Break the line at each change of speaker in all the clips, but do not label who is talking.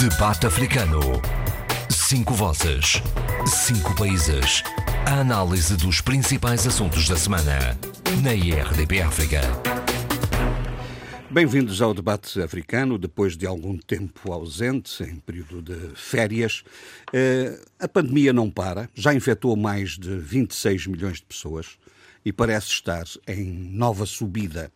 Debate Africano. Cinco vozes. Cinco países. A análise dos principais assuntos da semana. Na IRDP África.
Bem-vindos ao debate africano, depois de algum tempo ausente, em período de férias. Eh, a pandemia não para, já infectou mais de 26 milhões de pessoas e parece estar em nova subida.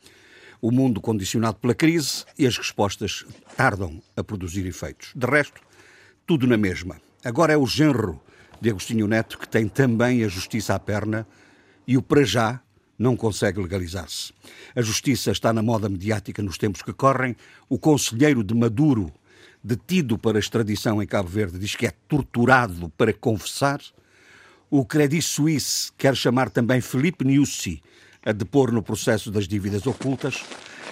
O mundo condicionado pela crise e as respostas tardam a produzir efeitos. De resto, tudo na mesma. Agora é o genro de Agostinho Neto que tem também a justiça à perna e o para já não consegue legalizar-se. A justiça está na moda mediática nos tempos que correm. O conselheiro de Maduro, detido para extradição em Cabo Verde, diz que é torturado para confessar. O Credit Suisse quer chamar também Felipe Niusi a depor no processo das dívidas ocultas.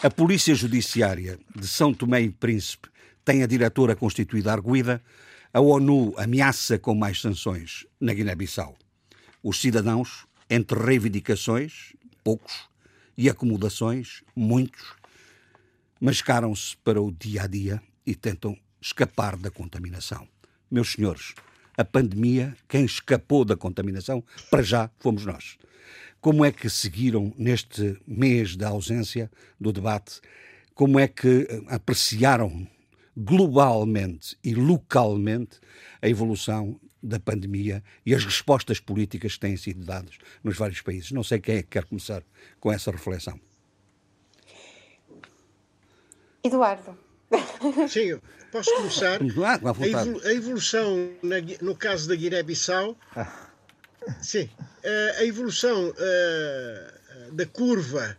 A Polícia Judiciária de São Tomé e Príncipe tem a diretora constituída arguída. A ONU ameaça com mais sanções na Guiné-Bissau. Os cidadãos, entre reivindicações, poucos, e acomodações, muitos, mascaram-se para o dia a dia e tentam escapar da contaminação. Meus senhores, a pandemia, quem escapou da contaminação, para já fomos nós. Como é que seguiram neste mês da ausência do debate? Como é que apreciaram globalmente e localmente a evolução da pandemia e as respostas políticas que têm sido dadas nos vários países? Não sei quem é que quer começar com essa reflexão.
Eduardo.
Sim, posso começar? A evolução no caso da Guiné-Bissau. Ah. Sim, a evolução da curva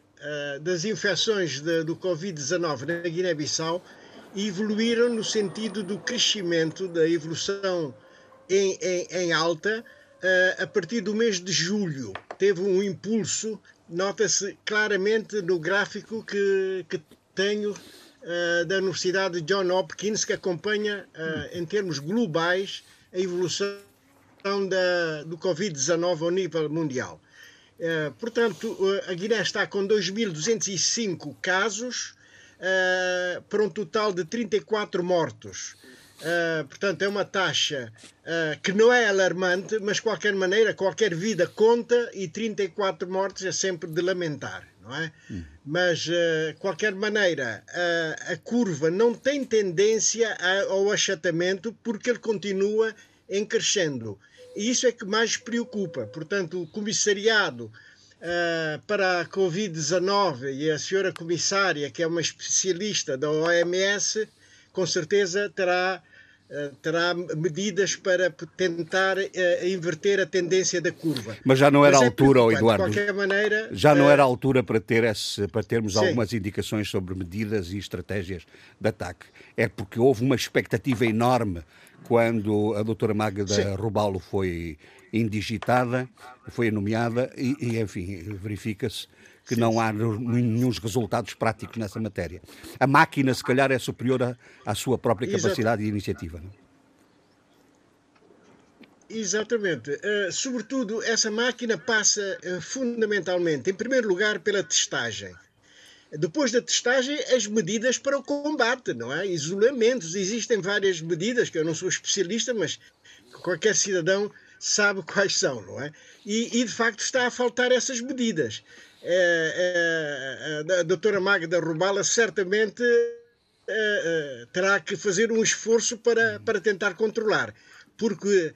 das infecções do Covid-19 na Guiné-Bissau evoluíram no sentido do crescimento, da evolução em, em, em alta, a partir do mês de julho. Teve um impulso, nota-se claramente no gráfico que, que tenho da Universidade de John Hopkins, que acompanha, em termos globais, a evolução da, do Covid-19 ao nível mundial. Uh, portanto, a Guiné está com 2.205 casos, para um total de 34 mortos. Uh, portanto, é uma taxa uh, que não é alarmante, mas de qualquer maneira, qualquer vida conta e 34 mortes é sempre de lamentar, não é? Hum. Mas, de uh, qualquer maneira, a curva não tem tendência ao achatamento porque ele continua em crescendo. E isso é que mais preocupa. Portanto, o comissariado para a Covid-19 e a senhora comissária, que é uma especialista da OMS, com certeza terá eh, terá medidas para tentar uh, inverter a tendência da curva.
Mas já não era a é altura, oh, Eduardo.
De qualquer maneira,
já não uh, era a altura para ter esse, para termos sim. algumas indicações sobre medidas e estratégias de ataque. É porque houve uma expectativa enorme quando a doutora Magda sim. Rubalo foi indigitada, foi nomeada e, e enfim, verifica-se que não há nenhum resultados práticos nessa matéria. A máquina, se calhar, é superior à, sua própria capacidade e iniciativa. Não?
Exatamente. Uh, sobretudo, essa máquina passa uh, fundamentalmente, em primeiro lugar, pela testagem. Depois da testagem, as medidas para o combate, não é? Isolamentos. Existem várias medidas, que eu não sou especialista, mas qualquer cidadão sabe quais são, não é? E, e de facto está a faltar essas medidas é, é, a doutora Magda Rubala certamente é, terá que fazer um esforço para, para tentar controlar, porque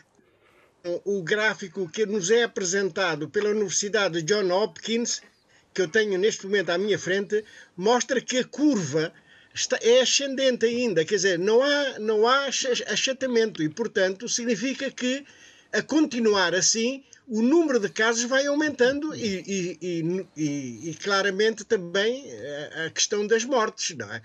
o gráfico que nos é apresentado pela Universidade de John Hopkins, que eu tenho neste momento à minha frente, mostra que a curva está, é ascendente ainda, quer dizer, não há, não há achatamento e, portanto, significa que a continuar assim o número de casos vai aumentando e, e, e, e, claramente também eh, a questão das mortes, não é?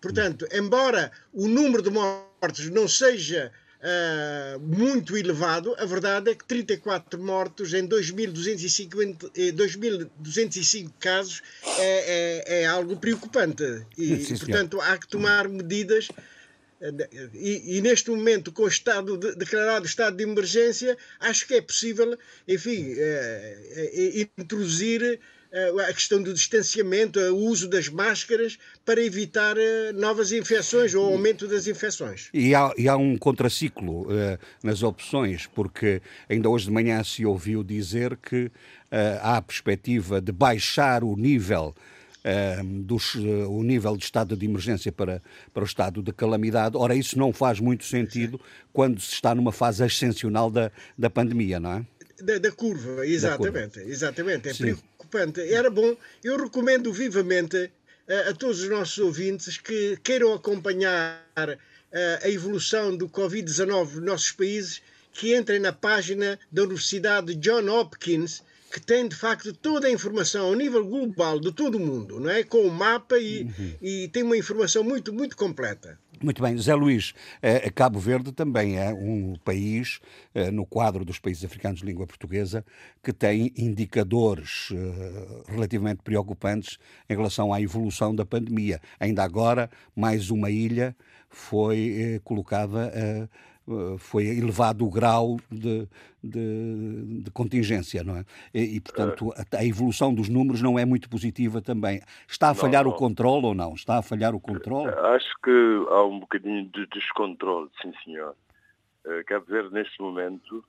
Portanto, embora o número de mortes não seja uh, muito elevado, a verdade é que 34 mortos em 2.205, 2.205 casos é, é, é, algo preocupante. E, Sim, portanto, há que tomar medidas e, e, neste momento, com o estado de, declarado estado de emergência, acho que é possível, enfim, é, é, introduzir a questão do distanciamento, o uso das máscaras para evitar novas infecções ou aumento das infecções.
E há, e há um contraciclo uh, nas opções, porque ainda hoje de manhã se ouviu dizer que uh, há a perspectiva de baixar o nível dos, eh, o nível de estado de emergência para, para o estado de calamidade. Ora, isso não faz muito sentido quando se está numa fase ascensional da, da pandemia, não é?
Da, da curva, exatamente. Da curva. Exatamente. É. preocupante. Era bom, eu recomendo vivamente a, a todos os nossos ouvintes que queiram acompanhar a, eh, a evolução do Covid-19 nos nossos países, que entrem na página da Universidade John Hopkins que tem de facto toda a informação ao nível global de todo o mundo, não é? Com o mapa e, uhum. e tem uma informação muito, muito completa.
Muito bem, Zé Luís, eh, Cabo Verde também é um país, eh, no quadro dos países africanos de língua portuguesa, que tem indicadores eh, relativamente preocupantes em relação à evolução da pandemia. Ainda agora, mais uma ilha foi colocada eh, foi elevado o grau de, de, de contingência, não é? E, e portanto, a, a, evolução dos números não é muito positiva também. Está a falhar não, não. o controle ou não? Está a falhar o controle?
Eh, acho que há um bocadinho de descontrole, sim senhor. Uh, Cabo Verde, neste momento,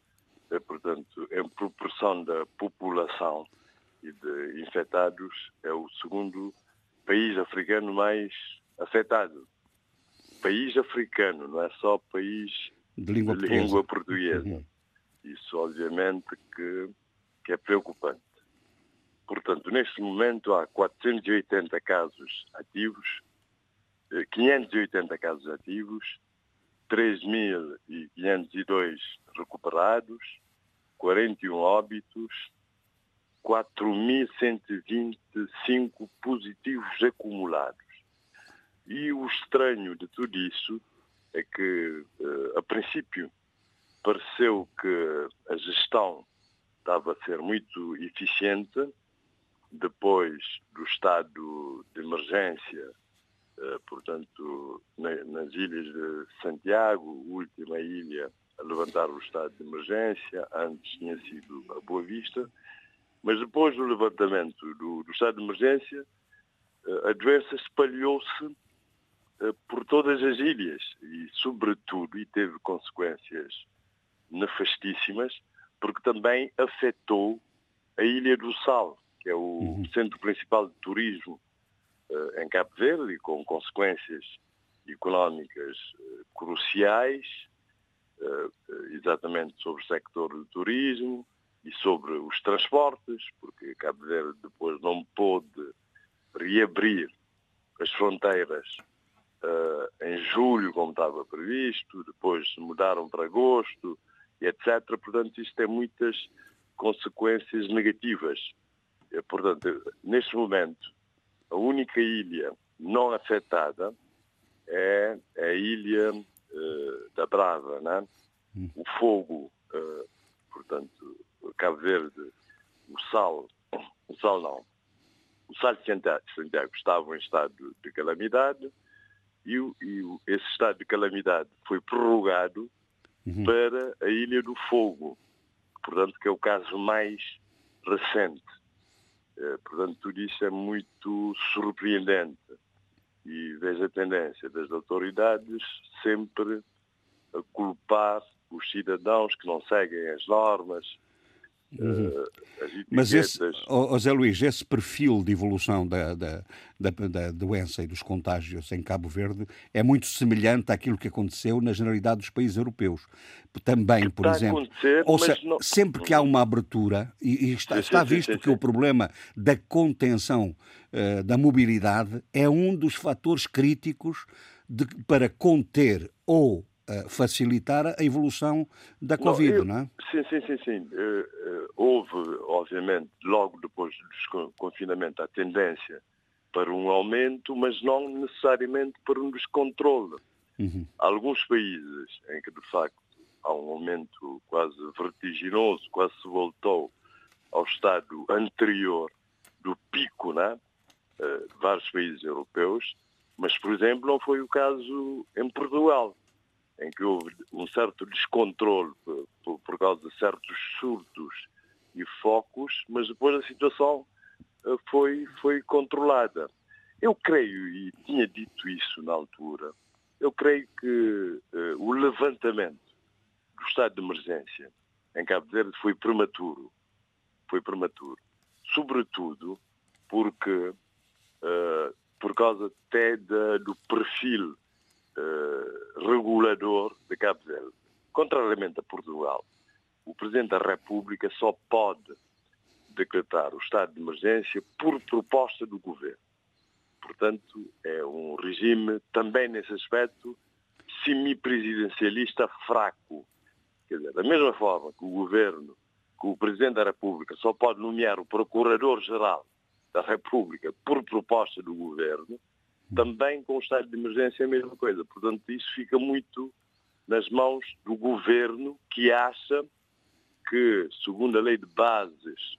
portanto, em proporção da população e de infectados, é o segundo país africano mais afetado. País africano, não é só país
de língua, de língua
portuguesa. Uhum. Isso, obviamente, que, que é preocupante. Portanto, neste momento há 480 casos ativos, 580 eh, casos ativos, 3.502 recuperados, 41 óbitos, 4.125 positivos acumulados. E o estranho de tudo isso é que, uh, a princípio, pareceu que a gestão estava a ser muito eficiente, depois do estado de emergência, uh, portanto, na, nas ilhas de Santiago, última ilha a levantar o estado de emergência, antes tinha sido a Boa Vista, mas depois do levantamento do, do estado de emergência, uh, a doença espalhou-se eh, por todas as ilhas e, sobretudo, e teve consequências nefastíssimas, porque também afetou a Ilha do Sal, que é o uhum. centro principal de turismo uh, em Cabo Verde e com consequências económicas uh, cruciais, uh, exatamente sobre o sector do turismo e sobre os transportes, porque Cabo Verde depois não pôde reabrir as fronteiras uh, em julho, como estava previsto, depois mudaram para agosto, etc. Portanto, isto tem muitas consequências negativas. Eh, portanto, neste momento, a única ilha não afetada é a ilha uh, da Brava, né? o fogo, uh, portanto, Cabo Verde, o sal, o sal não, o sal de Santiago, Santiago estava em estado de calamidade, e, e esse estado de calamidade foi prorrogado uhum. para a Ilha do Fogo, portanto, que é o caso mais recente. É, portanto, tudo isso é muito surpreendente e vejo a tendência das autoridades sempre a culpar os cidadãos que não seguem as normas, Uhum. Uh,
Mas esse, oh, Zé Luís, esse perfil de evolução da, da, da, da, doença e dos contágios em Cabo Verde é muito semelhante àquilo que aconteceu na generalidade dos países europeus. Também, por exemplo. Ou seja, não... sempre que há uma abertura, e, e está, está, visto que o problema da contenção uh, da mobilidade é um dos fatores críticos de, para conter ou facilitar a evolução da Covid, não, eu, não é?
Sim, sim, sim, sim. Uh, uh, houve, obviamente, logo depois do confinamento, a tendência para um aumento, mas não necessariamente para um descontrole. Uhum. Alguns países em que, de facto, há um aumento quase vertiginoso, quase se voltou ao estado anterior do pico, né? Uh, vários países europeus, mas, por exemplo, não foi o caso em Portugal em que houve um certo descontrole por, por causa de certos surtos e focos, mas depois a situação foi, foi controlada. Eu creio, e tinha dito isso na altura, eu creio que uh, o levantamento do estado de emergência em Cabo Verde foi prematuro. Foi prematuro. Sobretudo porque, uh, por causa até de, do perfil uh, regulador de Cabo Verde. Contrariamente a Portugal, o Presidente da República só pode decretar o estado de emergência por proposta do Governo. Portanto, é um regime também nesse aspecto semipresidencialista fraco. Quer dizer, da mesma forma que o governo, que o Presidente da República só pode nomear o Procurador-Geral da República por proposta do governo, também com o estado de emergência é a mesma coisa. Portanto, isso fica muito nas mãos do governo que acha que, segundo a lei de bases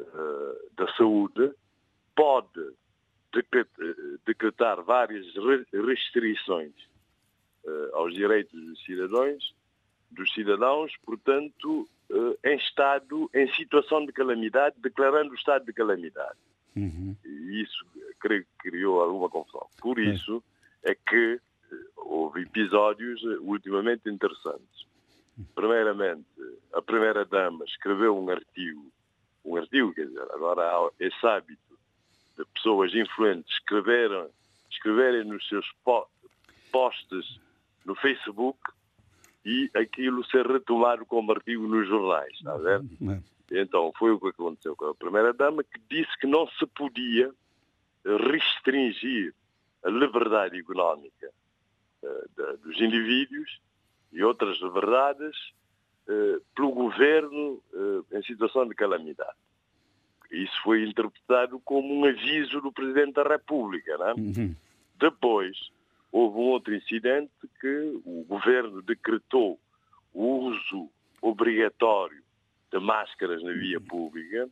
uh, da saúde, pode decretar várias restrições uh, aos direitos dos cidadãos, dos cidadãos, portanto, uh, em estado, em situação de calamidade, declarando o estado de calamidade. Uhum. E isso, creio que criou alguma confusão. Por isso é, é que uh, houve episódios ultimamente interessantes. Primeiramente, a primeira-dama escreveu um artigo, um artigo, quer dizer, agora há esse hábito de pessoas influentes escreveram, escreverem nos seus posts no Facebook e aquilo ser retomado como artigo nos jornais, está a ver? Então, foi o que aconteceu com a primeira-dama, que disse que não se podia restringir a liberdade económica uh, dos indivíduos e outras liberdades uh, pelo governo uh, em situação de calamidade. Isso foi interpretado como um aviso do Presidente da República. Não é? uhum. Depois, houve um outro incidente que o governo decretou o uso obrigatório de máscaras na via pública,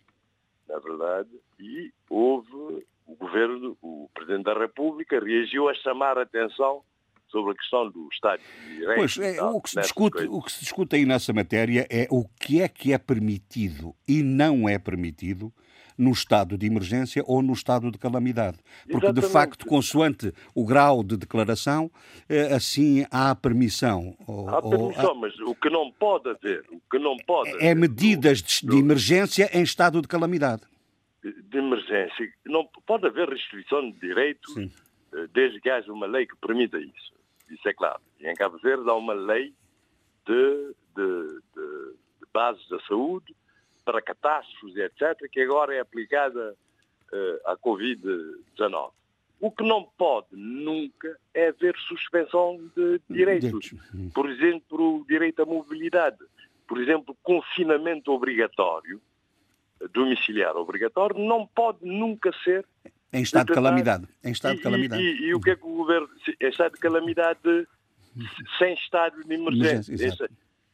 na verdade, e houve o governo, o Presidente da República reagiu a chamar a atenção sobre a questão do Estado de Direito.
Pois, é, o, que se discute, o que se discute aí nessa matéria é o que é que é permitido e não é permitido no estado de emergência ou no estado de calamidade. Porque, Exatamente. de facto, consoante o grau de declaração, eh, assim há permissão.
Há permissão, mas o que não pode haver, o que não pode
É medidas de, de emergência em estado de calamidade.
De emergência. Não pode haver restrição de direito Sim. Eh, desde que haja uma lei que permita isso. Isso é claro. E em Cabo Verde há uma lei de, de, de, de bases da saúde para catástrofes, etc., que agora é aplicada uh, à Covid-19. O que não pode nunca é haver suspensão de direitos. Por exemplo, o direito à mobilidade. Por exemplo, confinamento obrigatório, domiciliar obrigatório, não pode nunca ser.
Em estado de calamidade. Em estado de calamidade.
E, e, e, o que é que o governo. Em estado de calamidade sem estado de emergência. emergência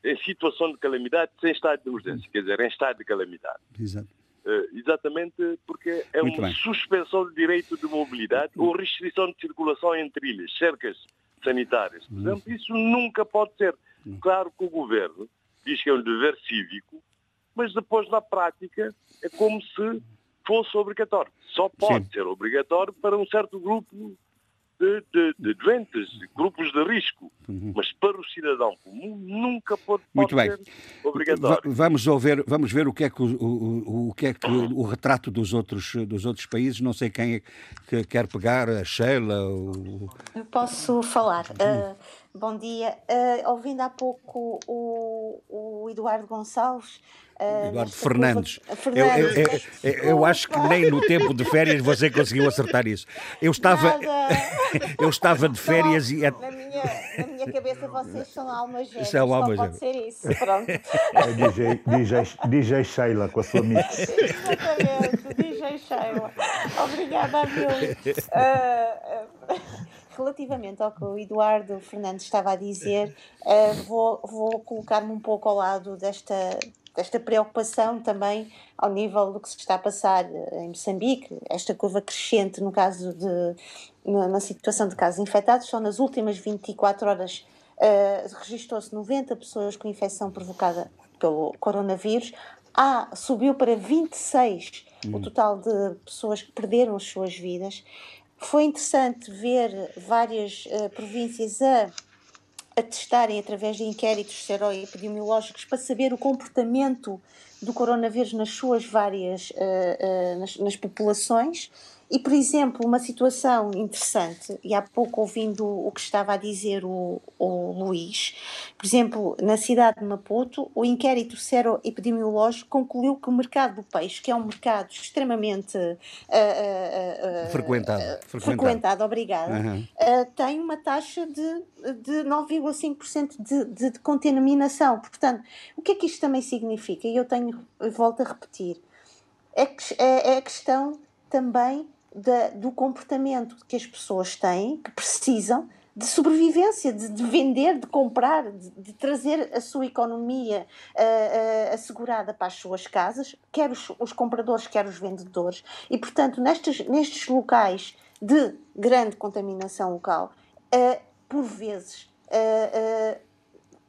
em situação de calamidade sem estado de emergência, quer dizer, em estado de calamidade.
Exato.
Uh, exatamente porque é Muito uma bem. suspensão de direito de mobilidade ou restrição de circulação entre ilhas, cercas sanitárias. Por uhum. exemplo, isso nunca pode ser. Claro que o governo diz que é um dever cívico, mas depois na prática é como se fosse obrigatório. Só pode Sim. ser obrigatório para um certo grupo de, de, de doentes, de grupos de risco. Uhum. Mas para o cidadão comum nunca pode, pode Muito bem. ser obrigatório.
vamos, ver, vamos ver o que é que o, o, o, que é que o, retrato dos outros, dos outros países, não sei quem é que quer pegar, a Sheila. O...
Eu posso falar. Uh, bom dia. Uh, ouvindo há pouco o, o Eduardo Gonçalves,
Uh, Eduardo Fernandes. Eu, eu, eu, eu, acho que nem no tempo de férias você conseguiu acertar isso. Eu estava, eu estava de férias e.
Na minha, na minha cabeça vocês são almas gêmeas. São almas Pode ser isso. Pronto. É
DJ, DJ, DJ Sheila com a sua mix.
Exatamente, DJ Sheila. Obrigada. Uh, uh, relativamente ao que o Eduardo Fernandes estava a dizer, uh, vou, vou colocar-me um pouco ao lado desta, desta preocupação também ao nível do que se está a passar eh, em Moçambique, esta curva crescente no caso de na, situação de casos infectados, só nas últimas 24 horas uh, registrou-se 90 pessoas com infecção provocada pelo coronavírus, ah, subiu para 26 o total de pessoas que perderam as suas vidas. Foi interessante ver várias uh, províncias a, a testarem através de inquéritos seroepidemiológicos para saber o comportamento do coronavírus nas suas várias uh, uh, nas, nas populações e, por exemplo, uma situação interessante, e há pouco ouvindo o que estava a dizer o, o Luís, por exemplo, na cidade de Maputo, o inquérito sero-epidemiológico concluiu que o mercado do peixe, que é um mercado extremamente uh,
uh, uh, frequentado,
frequentado, frequentado, obrigada, uhum. tem uma taxa de, de 9,5% de, de, de contaminação. Portanto, o que é que isto também significa? E eu tenho, volto a repetir, é, é, é a questão também da, do comportamento que as pessoas têm, que precisam de sobrevivência, de, de vender, de comprar, de, de, trazer a sua economia uh, uh, assegurada para as suas casas, quer os, os, compradores, quer os vendedores. E, portanto, nestes, nestes locais de grande contaminação local, uh, por vezes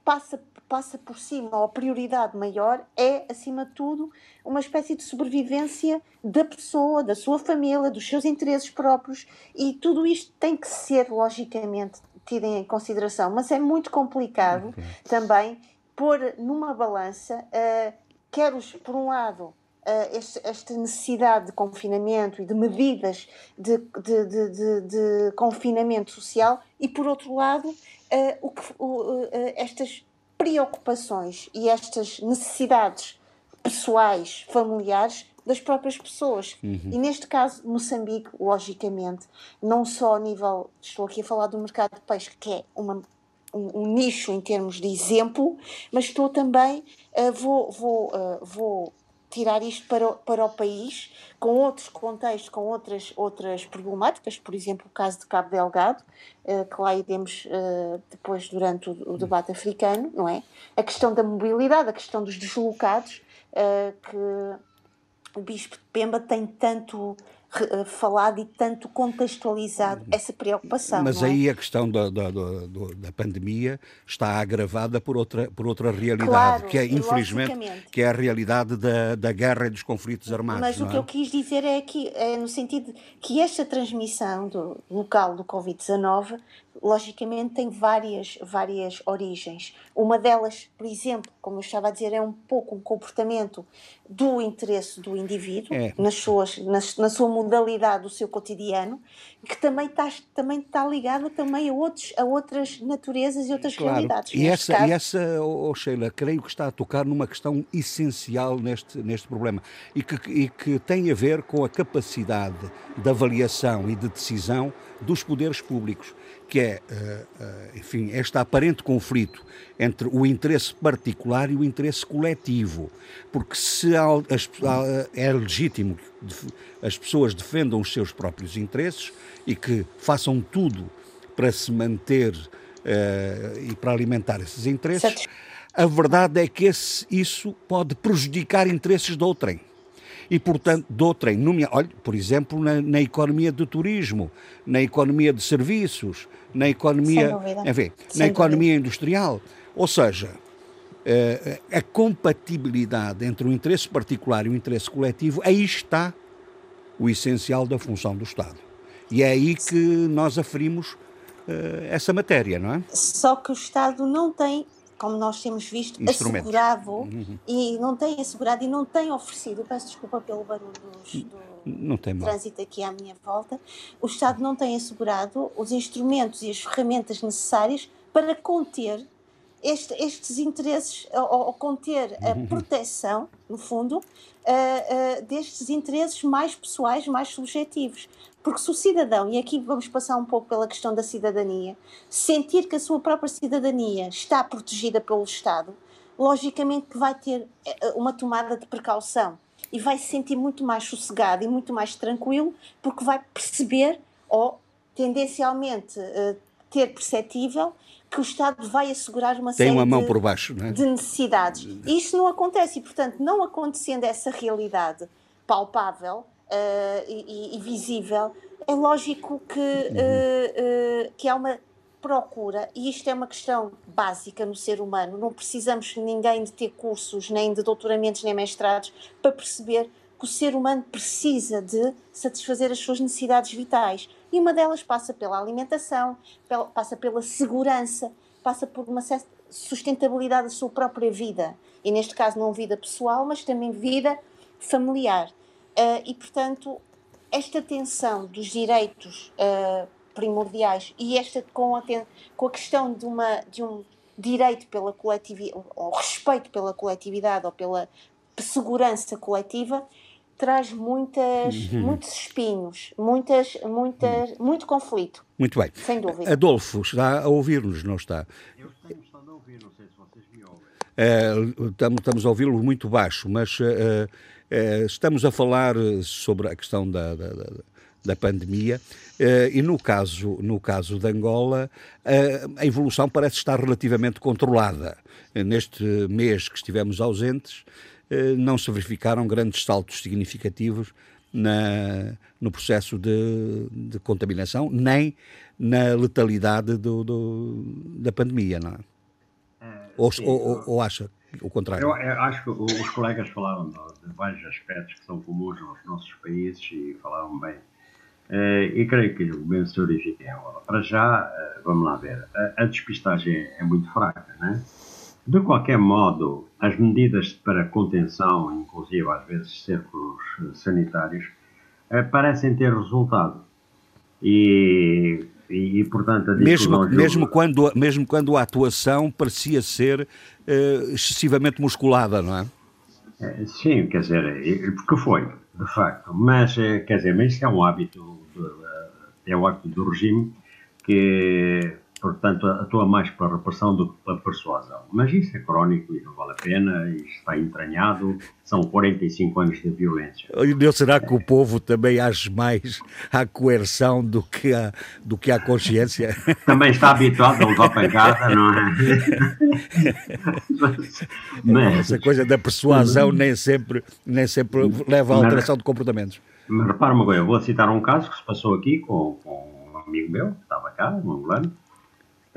passa passa por cima, ou a prioridade maior é, acima de tudo, uma espécie de sobrevivência da pessoa, da sua família, dos seus interesses próprios, e tudo isto tem que ser, logicamente, tido em consideração. Mas é muito complicado okay. também pôr numa balança, uh, quer os, por um lado, este, esta necessidade de confinamento e de medidas de, de, de, de confinamento social e, por outro lado, uh, o que, uh, estas preocupações e estas necessidades pessoais, familiares das próprias pessoas. Uhum. E neste caso, Moçambique, logicamente, não só a nível, estou aqui a falar do mercado de peixe, que é uma, um, um nicho em termos de exemplo, mas estou também, uh, vou, vou, uh, vou tirar isto para o, para o país, com outros contextos, com outras, outras problemáticas, por exemplo, o caso de Cabo Delgado, uh, que lá iremos uh, depois durante o, debate africano, não é? A questão da mobilidade, a questão dos deslocados, uh, que o Bispo de Pemba tem tanto eh, falado e tanto contextualizado essa preocupação.
Mas
é?
aí a questão da, da, da, da, pandemia está agravada por outra, por outra realidade,
claro,
que é, infelizmente, que é a realidade da, da guerra e dos conflitos armados.
Mas o que
é?
eu quis dizer é que, é no sentido que esta transmissão do local do Covid-19 logicamente tem várias, várias origens. Uma delas, por exemplo, como eu estava a dizer, é um pouco um comportamento do interesse do indivíduo, é. nas suas, nas, na sua modalidade do seu cotidiano, que também está, também está ligada também a, outros, a outras naturezas e outras claro. realidades.
E essa, caso... e essa oh, Sheila, creio que está a tocar numa questão essencial neste, neste problema e que, e que tem a ver com a capacidade de avaliação e de decisão dos poderes públicos que é, eh, eh, enfim, este aparente conflito entre o interesse particular e o interesse coletivo. Porque se é legítimo que as pessoas defendam os seus próprios interesses e que façam tudo para se manter e para alimentar esses interesses, a verdade é que esse, isso pode prejudicar interesses de outrem e, portanto, de outrem. Olha, por exemplo, na, na, economia do turismo, na economia de serviços, na economia, enfim, na economia industrial. Ou seja, eh, a compatibilidade entre o interesse particular e o interesse coletivo, aí está o essencial da função do Estado. E é aí que nós aferimos eh, essa matéria, não é?
Só que o Estado não tem como nós temos visto, assegurado uhum. e não tem assegurado e não tem oferecido, peço desculpa pelo barulho do trânsito aqui à minha volta, o Estado não tem assegurado os instrumentos e as ferramentas necessárias para conter este, estes interesses, ou, ou conter a uhum. proteção, no fundo, uh, uh, destes interesses mais pessoais, mais subjetivos. Porque se o cidadão, e aqui vamos passar um pouco pela questão da cidadania, sentir que a sua própria cidadania está protegida pelo Estado, logicamente que vai ter eh, uma tomada de precaução e vai se sentir muito mais sossegado e muito mais tranquilo, porque vai perceber, ou tendencialmente uh, ter perceptível, que o Estado vai assegurar uma
Tem
série
uma mão
de,
por baixo, é?
de necessidades. E isto não acontece, e portanto, não acontecendo essa realidade palpável, uh, e, e, visível, é lógico que, uh, uh, que há uma procura, e isto é uma questão básica no ser humano, não precisamos ninguém de ter cursos, nem de doutoramentos, nem mestrados, para perceber que o ser humano precisa de satisfazer as suas necessidades vitais. E uma delas passa pela alimentação, passa pela segurança, passa por uma sustentabilidade da sua própria vida. E neste caso, não vida pessoal, mas também vida familiar. Uh, e, portanto, esta tensão dos direitos uh, primordiais e esta com a, com a questão de, uma, de um direito pela coletividade, ou respeito pela coletividade ou pela segurança coletiva, traz muitas, uhum. muitos espinhos, muitas, muitas, uhum. muito conflito.
Muito bem.
Sem dúvida.
Adolfo, está a ouvir-nos, não está?
Eu tenho estado a ouvir, não sei se vocês me ouvem.
Uh, estamos, estamos a ouvi-lo muito baixo, mas uh, uh, estamos a falar sobre a questão da, da, da, da pandemia e no caso, no caso de Angola a evolução parece estar relativamente controlada. Neste mês que estivemos ausentes, eh, não se verificaram grandes saltos significativos na, no processo de, de, contaminação, nem na letalidade do, do, da pandemia, não é? ou, sim, ou, ou, acha o contrário?
Eu, eu, acho que os colegas falaram vários aspectos que são comuns aos nossos países e falaram bem. Uh, e creio que o mesmo se origina em Angola. Para já, uh, vamos lá ver, a, despistagem é, muito fraca, não é? De qualquer modo, as medidas para contenção, inclusive às vezes círculos sanitários, eh, parecem ter resultado. E, e, e portanto, a
mesmo, mesmo, quando, mesmo quando a atuação parecia ser excessivamente musculada, não é?
Sim, quer dizer, porque foi, de facto. Mas, quer dizer, mas isso é um hábito, de, é um hábito do regime que portanto, atua mais pela repressão do que pela persuasão. Mas isso é crónico e não vale a pena, isto está entranhado, são 45 anos de violência.
E será que o povo também age mais à coerção do que à, do que à consciência?
Também está habituado a levar pancada, não é?
mas, Essa coisa da persuasão nem sempre, nem sempre leva à alteração de comportamentos.
Mas repara uma coisa, eu vou citar um caso que se passou aqui com, com um amigo meu, que estava cá, um angolano,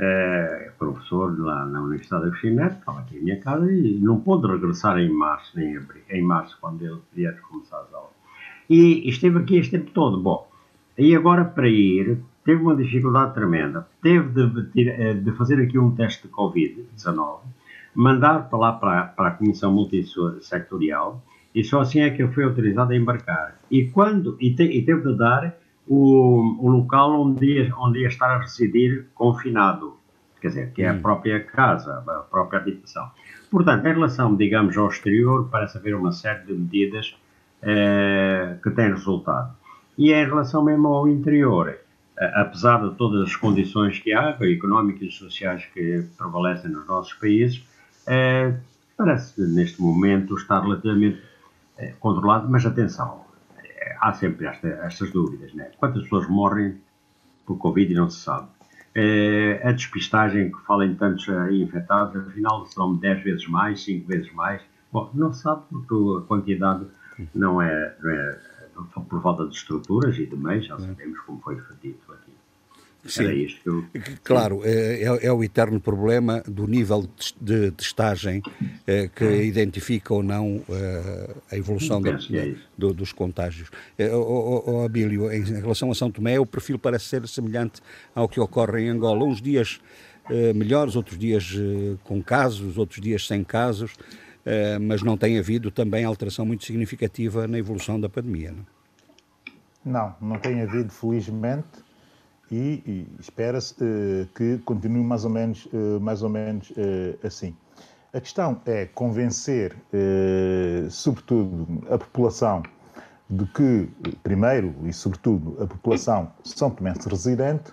é, professor lá na Universidade de Chinete, estava aqui em minha casa e não pôde regressar em março, nem abril, em março, quando ele vier começar as aulas. E esteve aqui este tempo todo. Bom, e agora para ir, teve uma dificuldade tremenda. Teve de, eh, de fazer aqui um teste de Covid-19, mandar para lá para, para a Comissão Multissectorial e só assim é que ele foi autorizado a embarcar. E, quando, e, te, e teve de dar o, o local onde ia, onde ia estar a residir confinado, quer dizer, que é a hum. própria casa, a própria habitação. Portanto, em relação, digamos, ao exterior, parece haver uma série de medidas eh, que têm resultado. E em relação mesmo ao interior, apesar de todas as condições que há, económicas e sociais que prevalecem nos nossos países, eh, parece neste momento estar relativamente eh, controlado, mas atenção, há sempre esta, estas dúvidas, né? Quantas pessoas morrem por Covid e não se sabe? É, a despistagem que fala em tantos infectados, afinal são 10 vezes mais, 5 vezes mais. Bom, não se sabe porque a quantidade não é, não é por falta de estruturas e de meios, já sabemos como foi dito aqui.
Sim. Era isto. Claro, é, é, é, o eterno problema do nível de testagem é, que identifica ou não é, a evolução da, é do, dos contágios. É, o, o, Abílio, em relação a São Tomé, o perfil parece ser semelhante ao que ocorre em Angola. Uns dias é, melhores, outros dias é, com casos, outros dias sem casos, mas não tem havido também alteração muito significativa na evolução da pandemia.
Não, não, não tem havido, felizmente e, e espera-se uh, que continue mais ou menos, uh, mais ou menos uh, assim. A questão é convencer, sobretudo, a população de que, primeiro e sobretudo, a população São Tomense residente,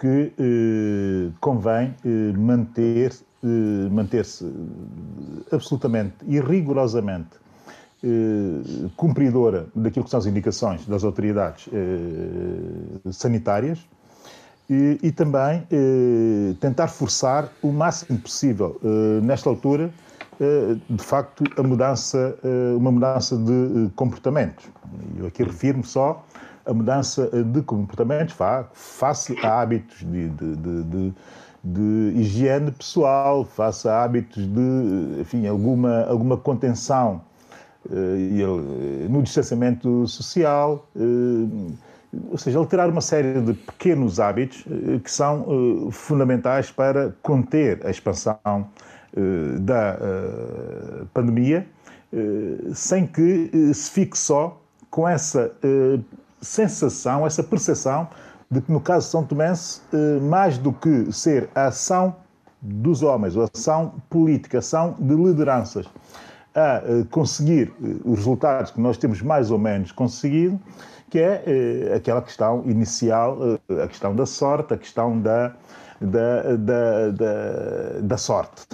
que convém manter, manter-se absolutamente e rigorosamente eh, cumpridora daquilo que são as indicações das autoridades eh, sanitárias e, e também eh, tentar forçar o máximo possível, nesta altura, de facto, a mudança, uma mudança de comportamentos. Eu aqui refiro-me só a mudança de comportamentos face a hábitos de, de, de, de de higiene pessoal, face a hábitos de, enfim, alguma, alguma contenção ele, no distanciamento social, ou seja, alterar uma série de pequenos hábitos que são fundamentais para conter a expansão da pandemia, sem que se fique só com essa sensação, essa percepção de que no caso de São Tomé, mais do que ser a ação dos homens, a ação política, a ação de lideranças, a eh, conseguir eh, os resultados que nós temos mais ou menos conseguido, que é eh, aquela questão inicial, a questão da sorte, a questão da, da, da, da, da, sorte.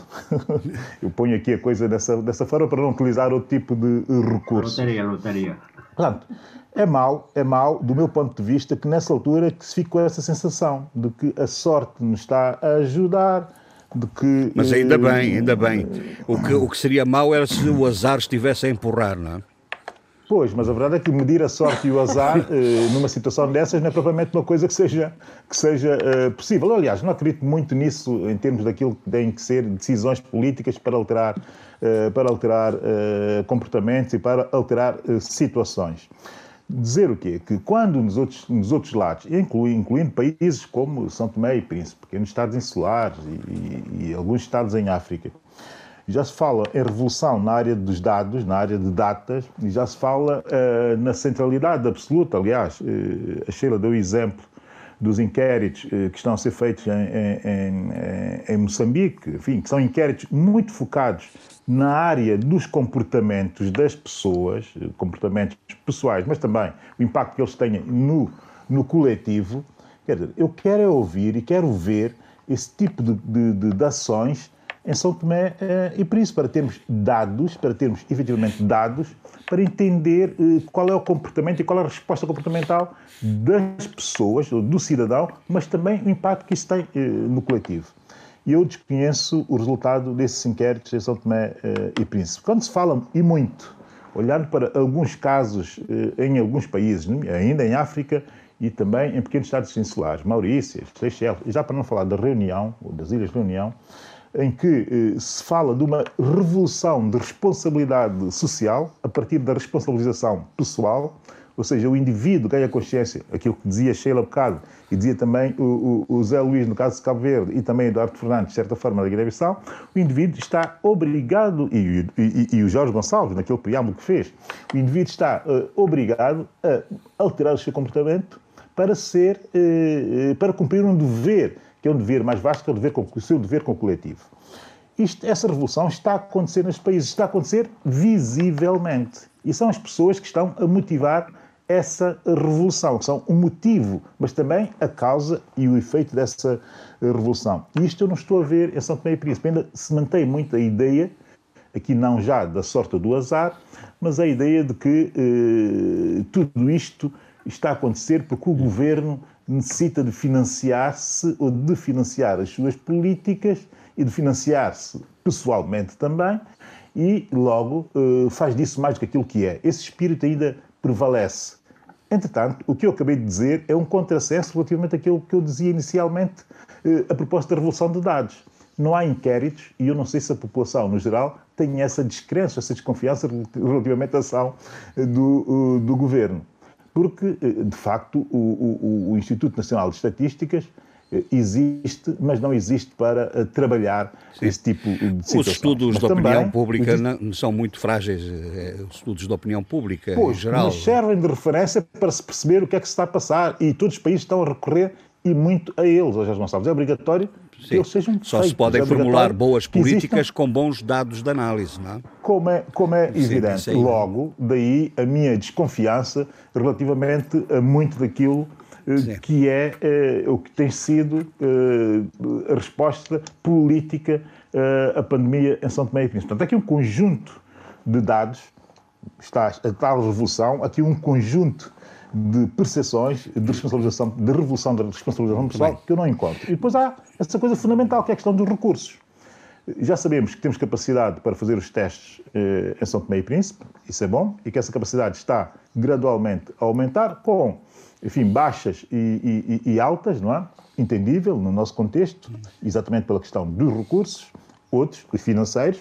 Eu ponho aqui a coisa dessa, dessa forma para não utilizar outro tipo de recurso.
Lotaria, lotaria.
Portanto, é mau, é mau, do meu ponto de vista, que nessa altura que se fica com essa sensação de que a sorte nos está a ajudar, de que...
Mas ainda bem, ainda bem. O que, o que seria mau era se o azar estivesse a empurrar, não é?
Pois, mas a verdade é que medir a sorte e o azar eh, numa situação dessas não é propriamente uma coisa que seja, que seja uh, possível. Aliás, não acredito muito nisso em termos daquilo que têm que ser decisões políticas para alterar, uh, para alterar uh, comportamentos e para alterar situações dizer o quê? Que quando nos outros, nos outros lados, inclui, incluindo países como São Tomé e Príncipe, pequenos estados insulares e, e, e, alguns estados em África, já se fala em revolução na área dos dados, na área de datas, e já se fala uh, na centralidade absoluta. Aliás, uh, a Sheila deu o exemplo dos inquéritos uh, que estão a ser feitos em, em, em, em Moçambique, enfim, que são inquéritos muito focados na área dos comportamentos das pessoas, comportamentos pessoais, mas também o impacto que eles têm no, no coletivo. Quer dizer, eu quero é ouvir e quero ver esse tipo de, de, de, de ações em São Tomé eh, e Príncipe, para termos dados, para termos efetivamente dados, para entender eh, qual é o comportamento e qual é a resposta comportamental das pessoas, do cidadão, mas também o impacto que isso tem eh, no coletivo e eu desconheço o resultado desses inquéritos em São Tomé eh, e Príncipe. Quando se fala, e muito, olhando para alguns casos eh, em alguns países, ainda em África e também em pequenos estados insulares, Maurícias, Seychelles, e já para não falar da Reunião, ou das Ilhas Reunião, em que eh, se fala de uma revolução de responsabilidade social a partir da responsabilização pessoal, ou seja, o indivíduo ganha consciência, aquilo que dizia Sheila bocado, e dizia também o, o, o Zé Luís, no caso de Cabo Verde, e também Eduardo Fernandes, de certa forma, da Guiné-Bissau, o indivíduo está obrigado, e, e, e, o Jorge Gonçalves, naquele preâmbulo que fez, o indivíduo está uh, obrigado a alterar o seu comportamento para ser, uh, para cumprir um dever, que é um dever mais vasto, que é o, dever o seu dever com o coletivo. Isto, essa revolução está a acontecer nos países, está a acontecer visivelmente. E são as pessoas que estão a motivar essa revolução, que são o motivo, mas também a causa e o efeito dessa revolução. E isto eu não estou a ver em São Tomé e Príncipe. Ainda se mantém muito a ideia, aqui não já da sorte do azar, mas a ideia de que eh, tudo isto está a acontecer porque o governo necessita de financiar-se ou de financiar as suas políticas e de financiar-se pessoalmente também e logo eh, faz disso mais do que aquilo que é. Esse espírito ainda prevalece. Entretanto, o que eu acabei de dizer é um contrassenso relativamente àquilo que eu dizia inicialmente eh, a propósito da revolução de dados. Não há inquéritos e eu não sei se a população, no geral, tem essa descrença, essa desconfiança relativamente à ação eh, do, do governo. Porque, eh, de facto, o, o, o Instituto Nacional de Estatísticas existe, mas não existe para eh, trabalhar Sim. esse tipo de situação.
Os estudos mas de opinião pública existe... são muito frágeis, eh, os estudos de opinião pública pois, em geral.
Mas servem de referência para se perceber o que é que se está a passar e todos os países estão a recorrer e muito a eles, aos responsáveis. É obrigatório Sim. que eles sejam
Só feitos. se podem é formular boas políticas existam... com bons dados de análise, não é?
Como é, como é evidente. Sim, Logo, daí a minha desconfiança relativamente a muito daquilo Sim. que é uh, o que tem sido uh, a resposta política à pandemia em São Tomé e Príncipe. Portanto, aqui um conjunto de dados, está a tal revolução, aqui um conjunto de percepções de responsabilização, de revolução da responsabilização pessoal que eu não encontro. E depois há essa coisa fundamental, que é a questão dos recursos. Já sabemos que temos capacidade para fazer os testes eh, em São Tomé e Príncipe, isso é bom, e que essa capacidade está gradualmente a aumentar com enfim, baixas e, e, e, altas, não é? Entendível no nosso contexto, exatamente pela questão dos recursos outros, financeiros,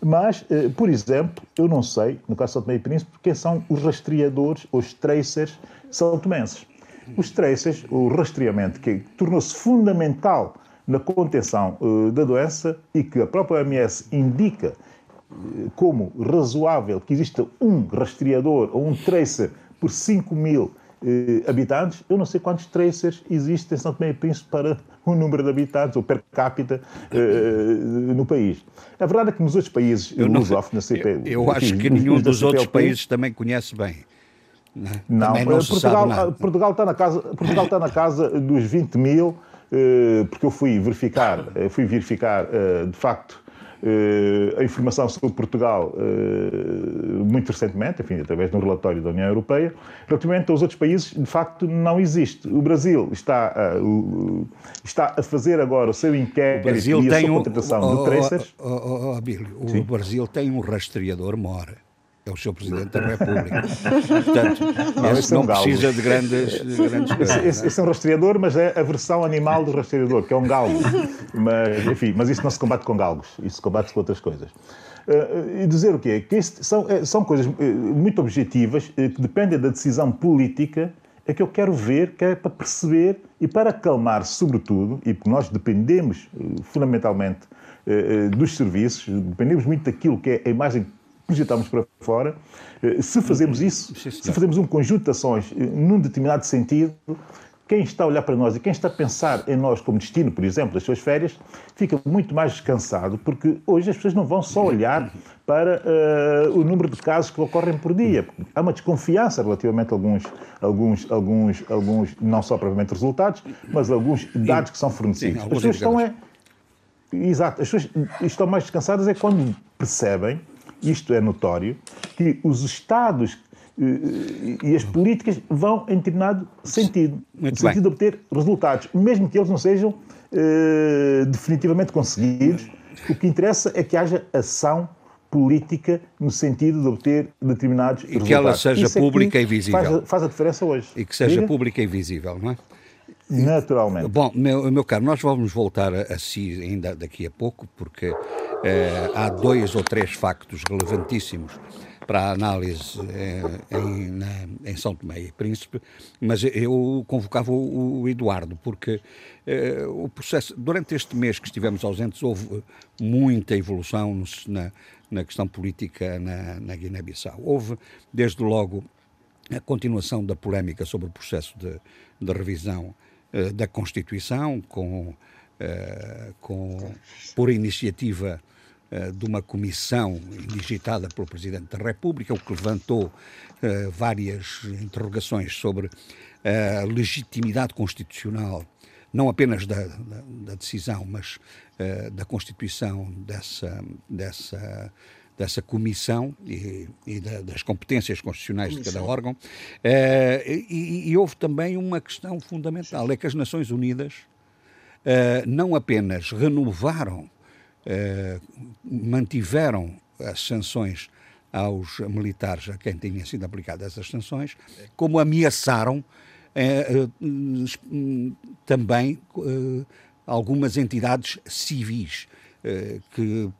mas, eh, por exemplo, eu não sei, no caso de São Tomé e Príncipe, quem são os rastreadores, os tracers são tomenses. Os tracers, o rastreamento, que tornou-se fundamental na contenção uh, da doença e que a própria OMS indica uh, como razoável que exista um rastreador ou um tracer por 5 mil eh, habitantes, eu não sei quantos tracers existem em São Tomé e Príncipe para o número de habitantes ou per capita eh, no país. A verdade é que nos outros países
eu lusófonos... Eu, eu acho que nenhum dos outros países também conhece bem.
Não, não, não Portugal, Portugal, está na casa, Portugal está na casa dos 20 mil, eh, porque eu fui verificar, fui verificar de facto a informação sobre Portugal muito recentemente, enfim, através de um relatório da União Europeia, relativamente aos outros países, de facto, não existe. O Brasil está a, está a fazer agora o seu inquérito o Brasil e a sua contratação um, de tracers.
Oh, oh, oh, Bílio, o Brasil tem um rastreador mora é o seu Presidente da República. Portanto, não, esse não é um precisa de grandes, de grandes
coisas. Esse, esse, esse, é um rastreador, mas é a versão animal do rastreador, que é um galgo. Mas, enfim, mas isso não se combate com galgos, isso se combate com outras coisas. Uh, e dizer o quê? Que isso são, eh, são coisas uh, muito objetivas que dependem da decisão política é que eu quero ver, que é para perceber e para acalmar, sobretudo, e porque nós dependemos fundamentalmente dos serviços, dependemos muito daquilo que é a imagem projetamos para fora. Eh, se fazemos isso, se fazemos um conjunto de ações eh, num determinado sentido, quem está a olhar para nós e quem está a pensar em nós como destino, por exemplo, das suas férias, fica muito mais descansado, porque hoje as pessoas não vão só olhar para uh, o número de casos que ocorrem por dia. Há uma desconfiança relativamente a alguns, alguns, alguns, alguns não só provavelmente resultados, mas alguns dados que são fornecidos. Sim, as pessoas estão é, Exato, as pessoas estão mais descansadas é quando percebem isto é notório, que os Estados eh, e as políticas vão em determinado sentido, Muito no sentido bem. de obter resultados, mesmo que eles não sejam uh, definitivamente conseguidos. O que interessa é que haja ação política no sentido de obter determinados e resultados.
E que ela seja Isso pública é e visível.
Faz, faz, a diferença hoje.
E que seja Diga? pública e visível, não é?
Naturalmente.
Bom, meu, meu caro, nós vamos voltar a, a si ainda daqui a pouco, porque eh, há dois ou três factos relevantíssimos para a análise eh, em, na, em, São Tomé e Príncipe, mas eu convocava o, o Eduardo, porque eh, o processo, durante este mês que estivemos ausentes, houve muita evolução no, na, na, questão política na, na Guiné-Bissau. Houve, desde logo, a continuação da polémica sobre o processo de, de revisão eh, da Constituição, com eh, com, por iniciativa uh, de uma comissão digitada pelo Presidente da República, o que levantou uh, várias interrogações sobre a legitimidade constitucional, não apenas da, da, da decisão, mas da constituição dessa, dessa, dessa comissão e, e da, das competências constitucionais comissão. de cada órgão. E, e houve também uma questão fundamental, é que as Nações Unidas eh, não apenas renovaram, uh, mantiveram as sanções aos militares a quem tinham sido aplicadas essas sanções, como ameaçaram também algumas entidades civis que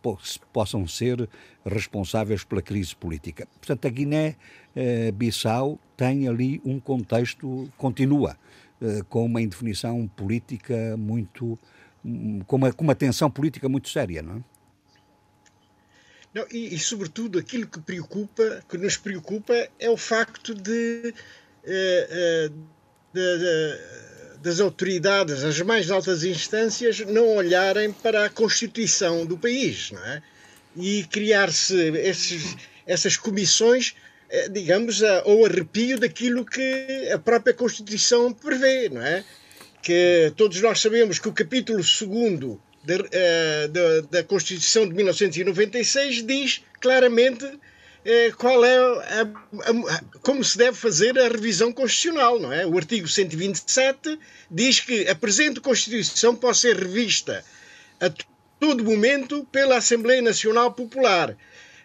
possam ser responsáveis pela crise política. Portanto, a Guiné-Bissau tem ali um contexto, continua eh, com uma indefinição política muito. Com uma, com uma tensão política muito séria, não é?
Não, e, e, sobretudo, aquilo que preocupa, que nos preocupa, é o facto de, eh, eh, de, de, das autoridades, as mais altas instâncias, não olharem para a Constituição do país, não é? E criar-se essas comissões eh, digamos, ao arrepio daquilo que a própria Constituição prevê, não é? Que todos nós sabemos que o capítulo 2 da, eh, da, da Constituição de 1996 diz claramente qual é a, a, como se deve fazer a revisão constitucional, não é? O artigo 127 diz que a presente Constituição pode ser revista a todo momento pela Assembleia Nacional Popular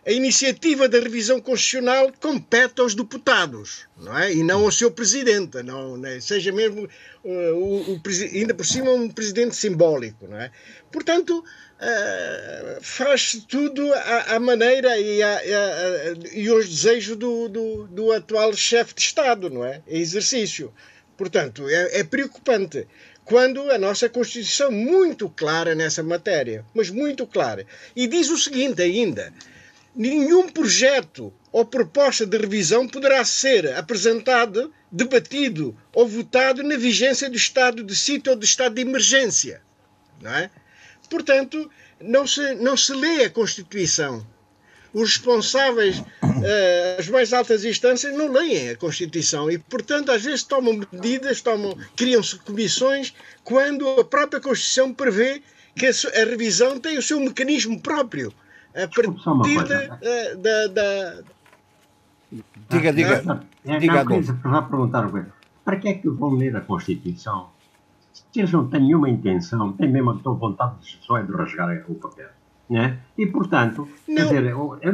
a iniciativa da revisão constitucional compete aos deputados, não é? E não ao seu presidente, não, não é? seja mesmo uh, o, o, ainda por cima um presidente simbólico, não é? Portanto, uh, faz tudo à, à maneira e, à, e aos desejos do, do, do atual chefe de Estado, não é? É exercício. Portanto, é, é preocupante quando a nossa Constituição muito clara nessa matéria, mas muito clara. E diz o seguinte ainda: nenhum projeto ou proposta de revisão poderá ser apresentado, debatido ou votado na vigência do estado de sítio ou do estado de emergência. Não é? Portanto, não se, não se lê a Constituição. Os responsáveis, uh, as mais altas instâncias, não leem a Constituição e, portanto, às vezes tomam medidas, tomam, criam-se comissões, quando a própria Constituição prevê que a, a revisão tem o seu mecanismo próprio. A partir da, da, da,
Diga, diga. Não,
não, diga não, já perguntar Para que é que vão ler a Constituição se eles não têm nenhuma intenção, têm mesmo a vontade de, só é de rasgar o papel? Né? E, portanto, não. quer dizer, eu, eu,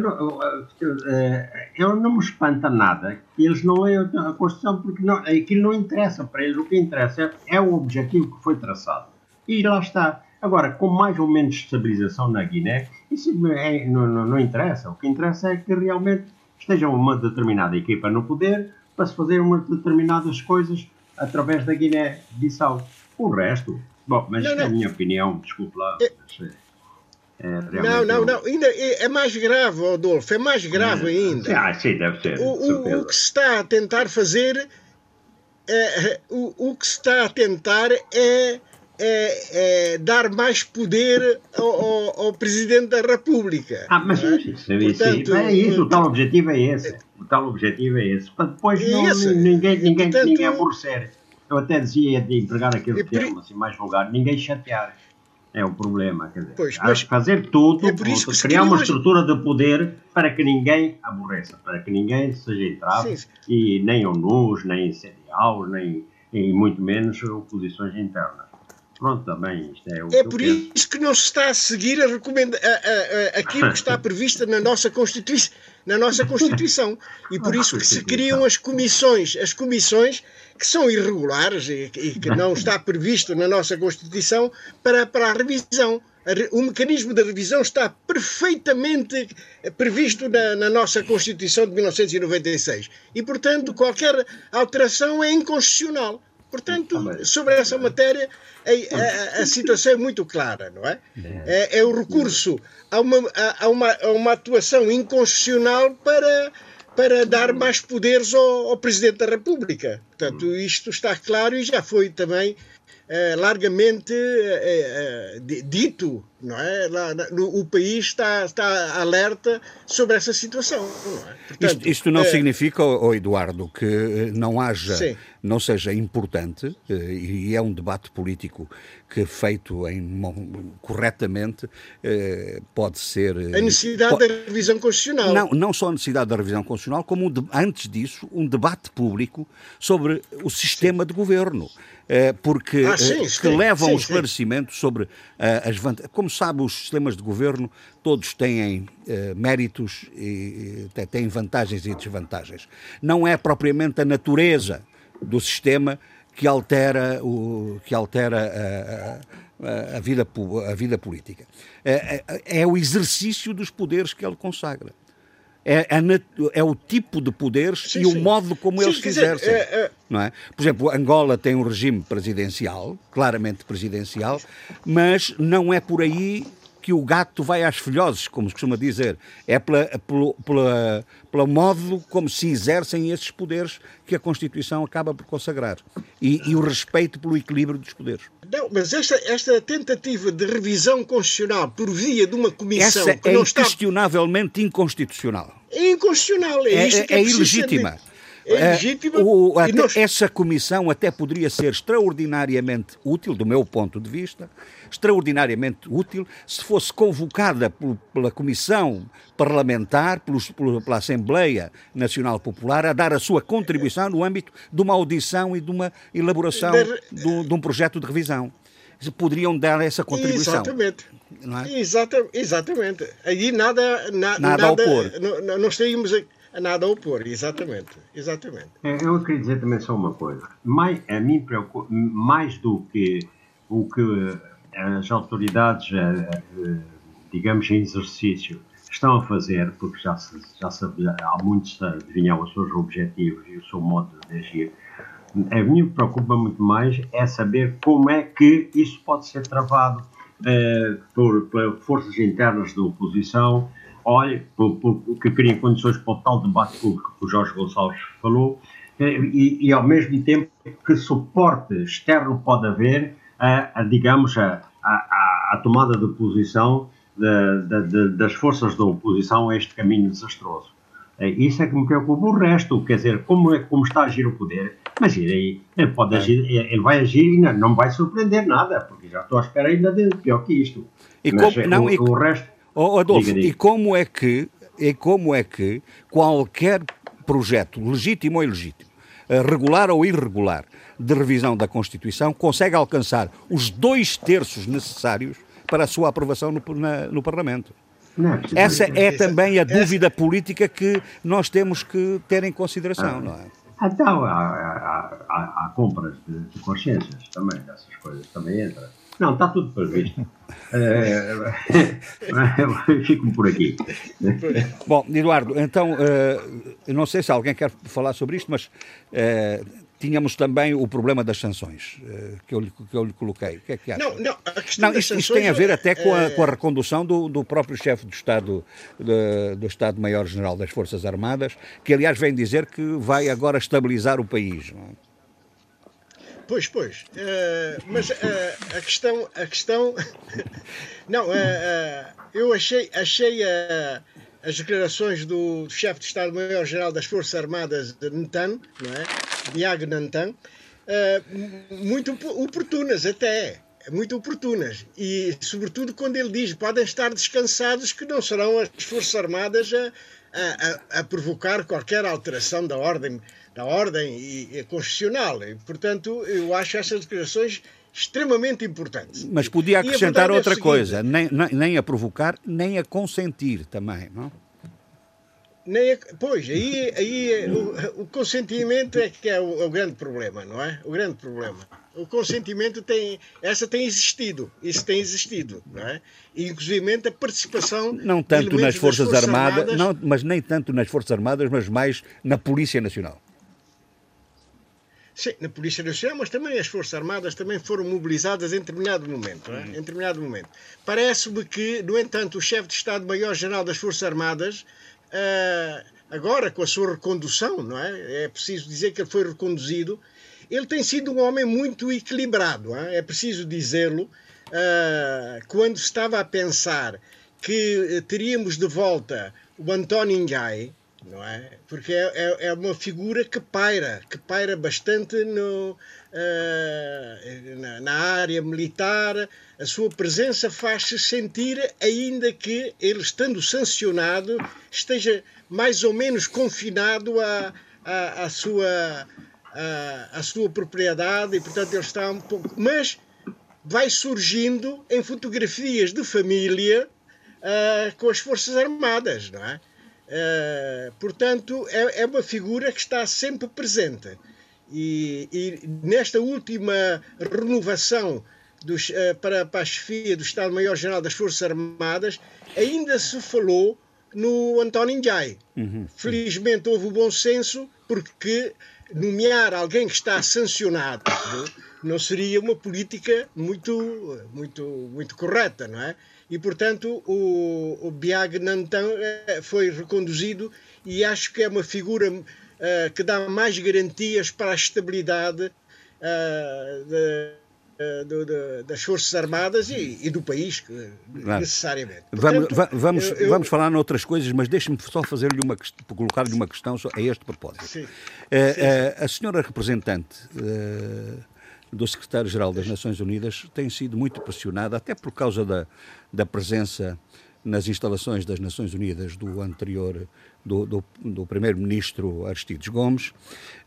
eu, eh, eu, não me espanta nada que eles não leiam a Constituição, porque não, aquilo não interessa para eles. O que interessa é, é o objetivo que foi traçado. E lá está. Agora, com mais ou menos estabilização na Guiné, isso é, não, não, não, interessa. O que interessa é que realmente esteja uma determinada equipa no poder para se fazer umas determinadas coisas através da Guiné-Bissau. O resto, bom, mas não, não. é a minha opinião, desculpe lá. É...
É, não, não, não. Ainda é, é, mais grave, Adolfo, é mais grave é. ainda.
Ah, sim, deve ser.
O, o, o, que se está a tentar fazer, é, o, o que se está a tentar é é, é, dar mais poder ao, ao, ao, Presidente da República.
Ah, mas é? isso, Portanto, é isso, o tal objetivo é esse. O tal objetivo é esse. Para depois não, ninguém, ninguém, Portanto, ninguém aborrecer. Eu até dizia de empregar aquele termo assim, mais vulgar, ninguém chatear. É o problema, quer dizer, pois, mas, fazer tudo, é criar uma estrutura de poder para que ninguém aborreça, para que ninguém seja entrave, e nem ONUs, nem CDAOs, nem, e muito menos oposições internas. Pronto, também isto é o
É por penso. isso que não se está a seguir a recomenda, a, a, a, aquilo que está previsto na nossa Constituição, na nossa Constituição. E por isso que se criam as comissões, as comissões que são irregulares e, e que não está previsto na nossa Constituição para, para a revisão. O mecanismo da revisão está perfeitamente previsto na, na, nossa Constituição de 1996 e, portanto, qualquer alteração é inconstitucional. Portanto, tá sobre essa matéria, a, a, a, situação é muito clara, não é? É, é o recurso a uma, a, uma, a uma atuação inconstitucional para, para dar mais poderes ao, ao Presidente da República. Portanto, isto está claro e já foi também eh, largamente eh, dito, não é? Lá, no, o país está, está alerta sobre essa situação. Não é?
Portanto, isto, isto, não significa, oh, Eduardo, que não haja, sim. não seja importante, e é um debate político que feito em, corretamente pode ser...
A necessidade pode, da revisão constitucional.
Não, não só a necessidade da revisão constitucional, como um, antes disso um debate público sobre o sistema sim. de governo. Eh, porque ah, sim, eh, que sim, levam sim, esclarecimento sobre eh, as vantagens. Como sabe, os sistemas de governo todos têm méritos e têm vantagens e desvantagens. Não é propriamente a natureza do sistema que altera, o, que altera a, a, vida, a vida política. É, é, é o exercício dos poderes que ele consagra é, é, é, o tipo de poderes sim, e sim. o modo como sim, eles se exercem. É, é... Não é? Por exemplo, Angola tem um regime presidencial, claramente presidencial, mas não é por aí que o gato vai às filhoses, como se costuma dizer. É pela, pela, pela, pelo modo como se exercem esses poderes que a Constituição acaba por consagrar. E, e o respeito pelo equilíbrio dos poderes.
Não, mas esta, esta tentativa de revisão constitucional por via de uma comissão
Essa que é não inquestionavelmente está... inconstitucional.
É inconstitucional, é, é, é,
é ilegítima. É legítima. O, até, nós... Essa comissão até poderia ser extraordinariamente útil, do meu ponto de vista, extraordinariamente útil se fosse convocada pela Comissão Parlamentar, pelos, pela Assembleia Nacional Popular, a dar a sua contribuição no âmbito de uma audição e de uma elaboração de, de um projeto de revisão. poderiam dar essa contribuição.
Exatamente. Não é? Exata, exatamente. Aí nada, na, nada, nada
a opor.
Não, não estaríamos a, nada a opor, exatamente. exatamente.
É, eu queria dizer também só uma coisa. Mais, a mim preocupa, mais do que o que as autoridades, eh, eh, digamos, em exercício, estão a fazer, porque já se, já se há muitos adivinham os seus objetivos e o seu modo de agir, a mim preocupa muito mais é saber como é que isso pode ser travado eh, por, por, forças internas da oposição, olha, que criem condições para o tal debate público que o Jorge Gonçalves falou, eh, e, e, ao mesmo tempo que suporte externo pode haver a, a digamos, a, a, a, tomada de posição de, de, de, das forças da oposição a este caminho desastroso. É, isso é que me preocupa. O resto, quer dizer, como, é, como está a agir o poder, mas ele, ele pode é. agir, ele vai agir e não, não vai surpreender nada, porque já estou à espera ainda de pior que isto.
E mas, como, não, o, e, o resto. Oh, Adolfo, diga, diga. e como é que e como é que qualquer projeto, legítimo ou ilegítimo, eh, regular ou irregular, de revisão da Constituição, consegue alcançar os dois terços necessários para a sua aprovação no, na, no Parlamento. Não, Essa é também a dúvida política que nós temos que ter em consideração, ah, não é?
Então, há, há, há, há compras de, de, consciências também, essas coisas também entram. Não, está tudo previsto. É, Fico por aqui.
Bom, Eduardo, então, uh, não sei se alguém quer falar sobre isto, mas uh, tínhamos também o problema das sanções, eh, que eu, que eu lhe coloquei. O que é que acha?
Não, não,
não isto, isto tem a ver até com a, com a recondução do, do próprio chefe do Estado, de, do Estado-Maior-General das Forças Armadas, que aliás vem dizer que vai agora estabilizar o país. Não é?
Pois, pois. Uh, mas uh, a questão. A questão não, uh, eu achei, achei as declarações do, chefe de Estado-Maior-General das Forças Armadas de Nantan, não é? Diag Nantan, muito oportunas até, muito oportunas. E, sobretudo, quando ele diz podem estar descansados que não serão as Forças Armadas a, a, a provocar qualquer alteração da ordem, da ordem e, e constitucional. E, portanto, eu acho essas declarações extremamente importantes.
Mas podia acrescentar outra é coisa, nem, nem, nem, a provocar, nem a consentir também, não?
Nem a, pois, aí, aí o, o, consentimento é que é o, é o, grande problema, não é? O grande problema. O consentimento tem, essa tem existido, isso tem existido, não é? E, inclusive a participação
não tanto nas forças, forças armadas, armadas, não, mas nem tanto nas forças armadas, mas mais na polícia nacional.
Sim, na Polícia Nacional, mas também as Forças Armadas também foram mobilizadas em determinado momento. É? Em determinado momento. Parece-me que, no entanto, o chefe de Estado-Maior-General das Forças Armadas, uh, agora com a sua recondução, não é? É preciso dizer que ele foi reconduzido. Ele tem sido um homem muito equilibrado, é, é preciso dizê-lo. Uh, quando estava a pensar que teríamos de volta o António Ngai, não é? Porque é, é, é, uma figura que paira, que paira bastante no, uh, na, na, área militar. A sua presença faz-se sentir, ainda que ele, estando sancionado, esteja mais ou menos confinado à, à, à sua, à, à sua propriedade e, portanto, ele está um pouco. Mas vai surgindo em fotografias de família uh, com as Forças Armadas, não é? Uh, portanto, é, é, uma figura que está sempre presente. E, e nesta última renovação dos, uh, para, para a chefia do Estado-Maior-General das Forças Armadas, ainda se falou no António Njai. Uhum. Felizmente houve o bom senso, porque nomear alguém que está sancionado não seria uma política muito, muito, muito correta, não é? E, portanto, o, o Biag Nantan eh, foi reconduzido e acho que é uma figura uh, que dá mais garantias para a estabilidade uh, de, uh, de, das Forças Armadas e, e do país, claro. necessariamente.
Portanto, vamos, vamos, eu, vamos falar noutras coisas, mas deixe-me só fazer-lhe uma colocar-lhe uma questão a este propósito. Sim, sim, sim. A senhora representante do secretário-geral das Nações Unidas tem sido muito pressionada, até por causa da, da presença nas instalações das Nações Unidas do anterior, do, do, do primeiro-ministro Aristides Gomes,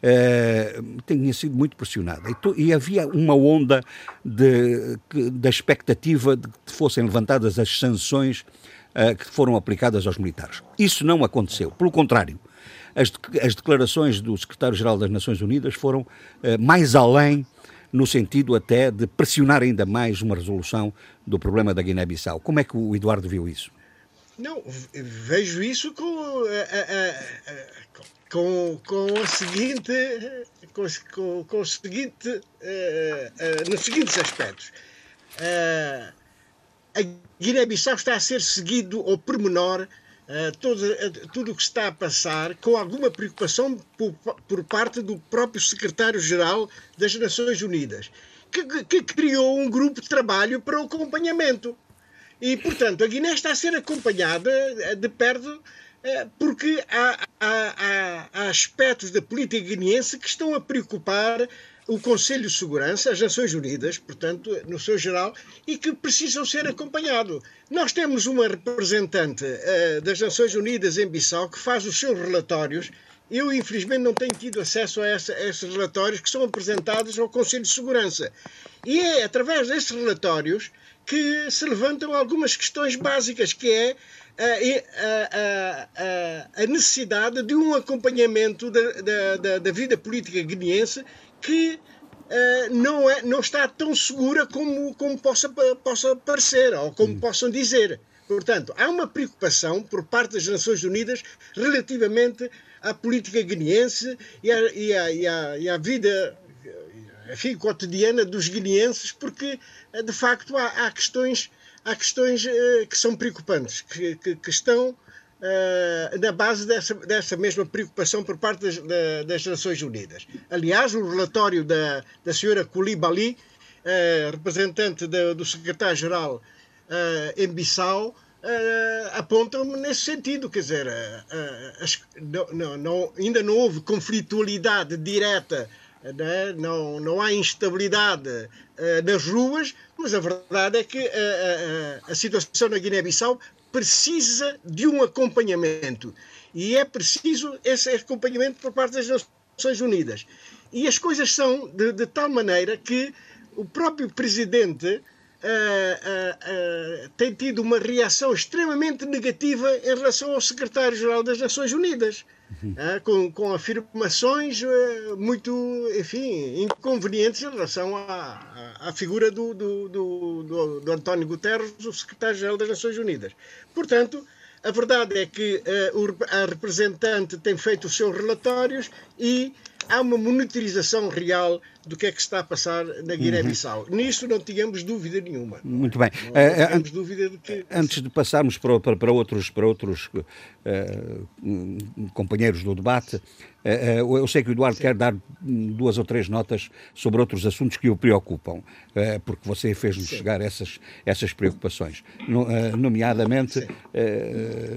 eh, tinha sido muito pressionada. E, to, e, havia uma onda de, da expectativa de que fossem levantadas as sanções eh, que foram aplicadas aos militares. Isso não aconteceu. Pelo contrário, as, as declarações do secretário-geral das Nações Unidas foram eh, mais além no sentido até de pressionar ainda mais uma resolução do problema da Guiné-Bissau. Como é que o Eduardo viu isso?
Não, vejo isso com, eh, eh, eh, com, com o seguinte, com, com, o seguinte, nos seguintes aspectos. A Guiné-Bissau está a ser seguido ao pormenor todo, tudo o que está a passar com alguma preocupação por, por parte do próprio secretário-geral das Nações Unidas, que, que, criou um grupo de trabalho para o acompanhamento. E, portanto, a Guiné está a ser acompanhada eh, de perto eh, porque há, há, há, aspectos da política guineense que estão a preocupar o Conselho de Segurança, as Nações Unidas, portanto, no seu geral, e que precisam ser acompanhados. Nós temos uma representante uh, das Nações Unidas em Bissau que faz os seus relatórios. Eu, infelizmente, não tenho tido acesso a, essa, a esses relatórios que são apresentados ao Conselho de Segurança. E é através desses relatórios que se levantam algumas questões básicas, que é a, a, a, necessidade de um acompanhamento da, da, da vida política guineense que uh, não, é, não está tão segura como, como possa, possa parecer ou como hum. possam dizer. Portanto, há uma preocupação por parte das Nações Unidas relativamente à política guineense e à, e à, e à, e à vida enfim, cotidiana dos guineenses, porque eh, de facto há, há questões, há questões uh, que são preocupantes, que, que, que estão uh, na base dessa, dessa mesma preocupação por parte das, da, das Nações Unidas. Aliás, o relatório da, da senhora Koulibaly, uh, representante da, do secretário-geral em Bissau, Uh, apontam nesse sentido, quer dizer, uh, uh, não, não, ainda não houve conflitualidade direta né? não, não há instabilidade uh, nas ruas, mas a verdade é que uh, uh, a situação na Guiné-Bissau precisa de um acompanhamento. E é preciso esse acompanhamento por parte das Nações Unidas. E as coisas são de, de tal maneira que o próprio presidente tem tido uma reação extremamente negativa em relação ao secretário-geral das Nações Unidas é, com, com afirmações é, muito, enfim, inconvenientes em relação à, à, figura do, do, do, do, António Guterres, o secretário-geral das Nações Unidas. Portanto, a verdade é que uh, a representante tem feito os seus relatórios e há uma monitorização real do que é que está a passar na Guiné-Bissau. Uhum. Nisso não tínhamos dúvida nenhuma.
Muito bem. Não, não uh, uh, dúvida de que... Antes de passarmos para, para, para outros, para outros uh, companheiros do debate, eh, eu sei que o Eduardo Sim. quer dar duas ou três notas sobre outros assuntos que o preocupam, porque você fez-nos chegar essas, essas preocupações, nomeadamente,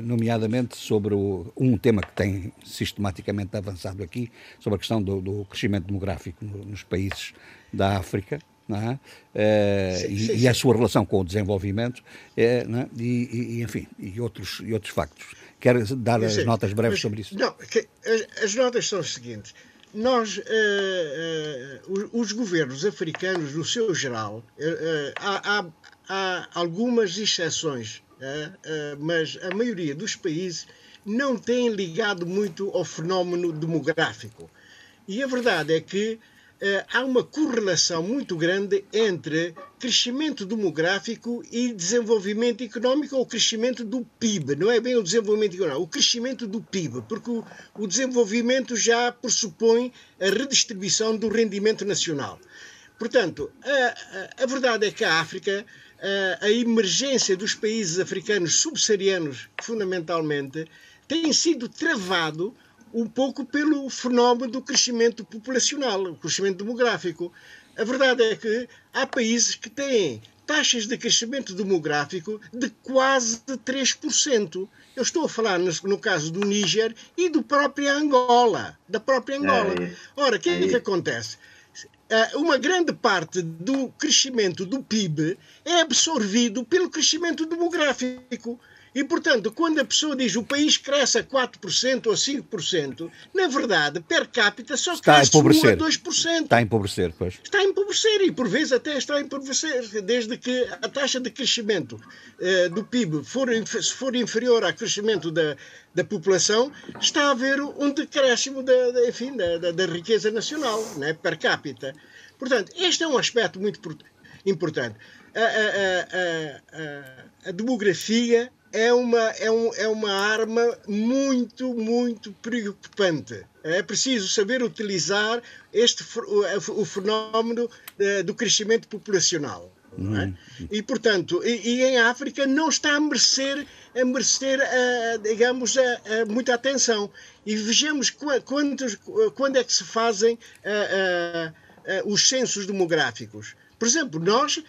nomeadamente sobre o, um tema que tem sistematicamente avançado aqui, sobre a questão do, do crescimento demográfico nos países países da África, é? Uh, sim, sim, e, a sua relação com o desenvolvimento, é, é? e, e, enfim, e outros, e outros factos. Quer dar as notas breves
mas,
sobre isso?
Não, as, as, notas são as seguintes. Nós, uh, uh, os, os, governos africanos, no seu geral, há, há, há, algumas exceções, mas a maioria dos países não tem ligado muito ao fenómeno demográfico. E a verdade é que eh, há uma correlação muito grande entre crescimento demográfico e desenvolvimento económico ou crescimento do PIB. Não é bem o desenvolvimento económico, o crescimento do PIB, porque o, desenvolvimento já pressupõe a redistribuição do rendimento nacional. Portanto, a, a, verdade é que a África, a, a emergência dos países africanos subsaarianos, fundamentalmente, tem sido travado um pouco pelo fenómeno do crescimento populacional, o crescimento demográfico. A verdade é que há países que têm taxas de crescimento demográfico de quase 3%. Eu estou a falar no, no caso do Níger e do próprio Angola, da própria Angola. É, Ora, o que é, é que acontece? uh, uma grande parte do crescimento do PIB é absorvido pelo crescimento demográfico. E, portanto, quando a pessoa diz o país cresce a 4% ou 5%, na verdade, per capita só está cresce a 1 a 2%.
Está a empobrecer, pois.
Está a empobrecer e, por vezes, até está a empobrecer. Desde que a taxa de crescimento uh, do PIB for, for inferior ao crescimento da, da população, está a haver um decréscimo da, da enfim, da, da, da, riqueza nacional, né, per capita. Portanto, este é um aspecto muito importante. a, a, a, a demografia é uma, é, um, é uma arma muito, muito preocupante. É preciso saber utilizar este, o, o fenómeno uh, do crescimento populacional. É? Uhum. E, portanto, e, e, em África não está a merecer, a merecer uh, digamos, uh, uh, muita atenção. E vejamos quantos, quando é que se fazem os censos demográficos. Por exemplo, nós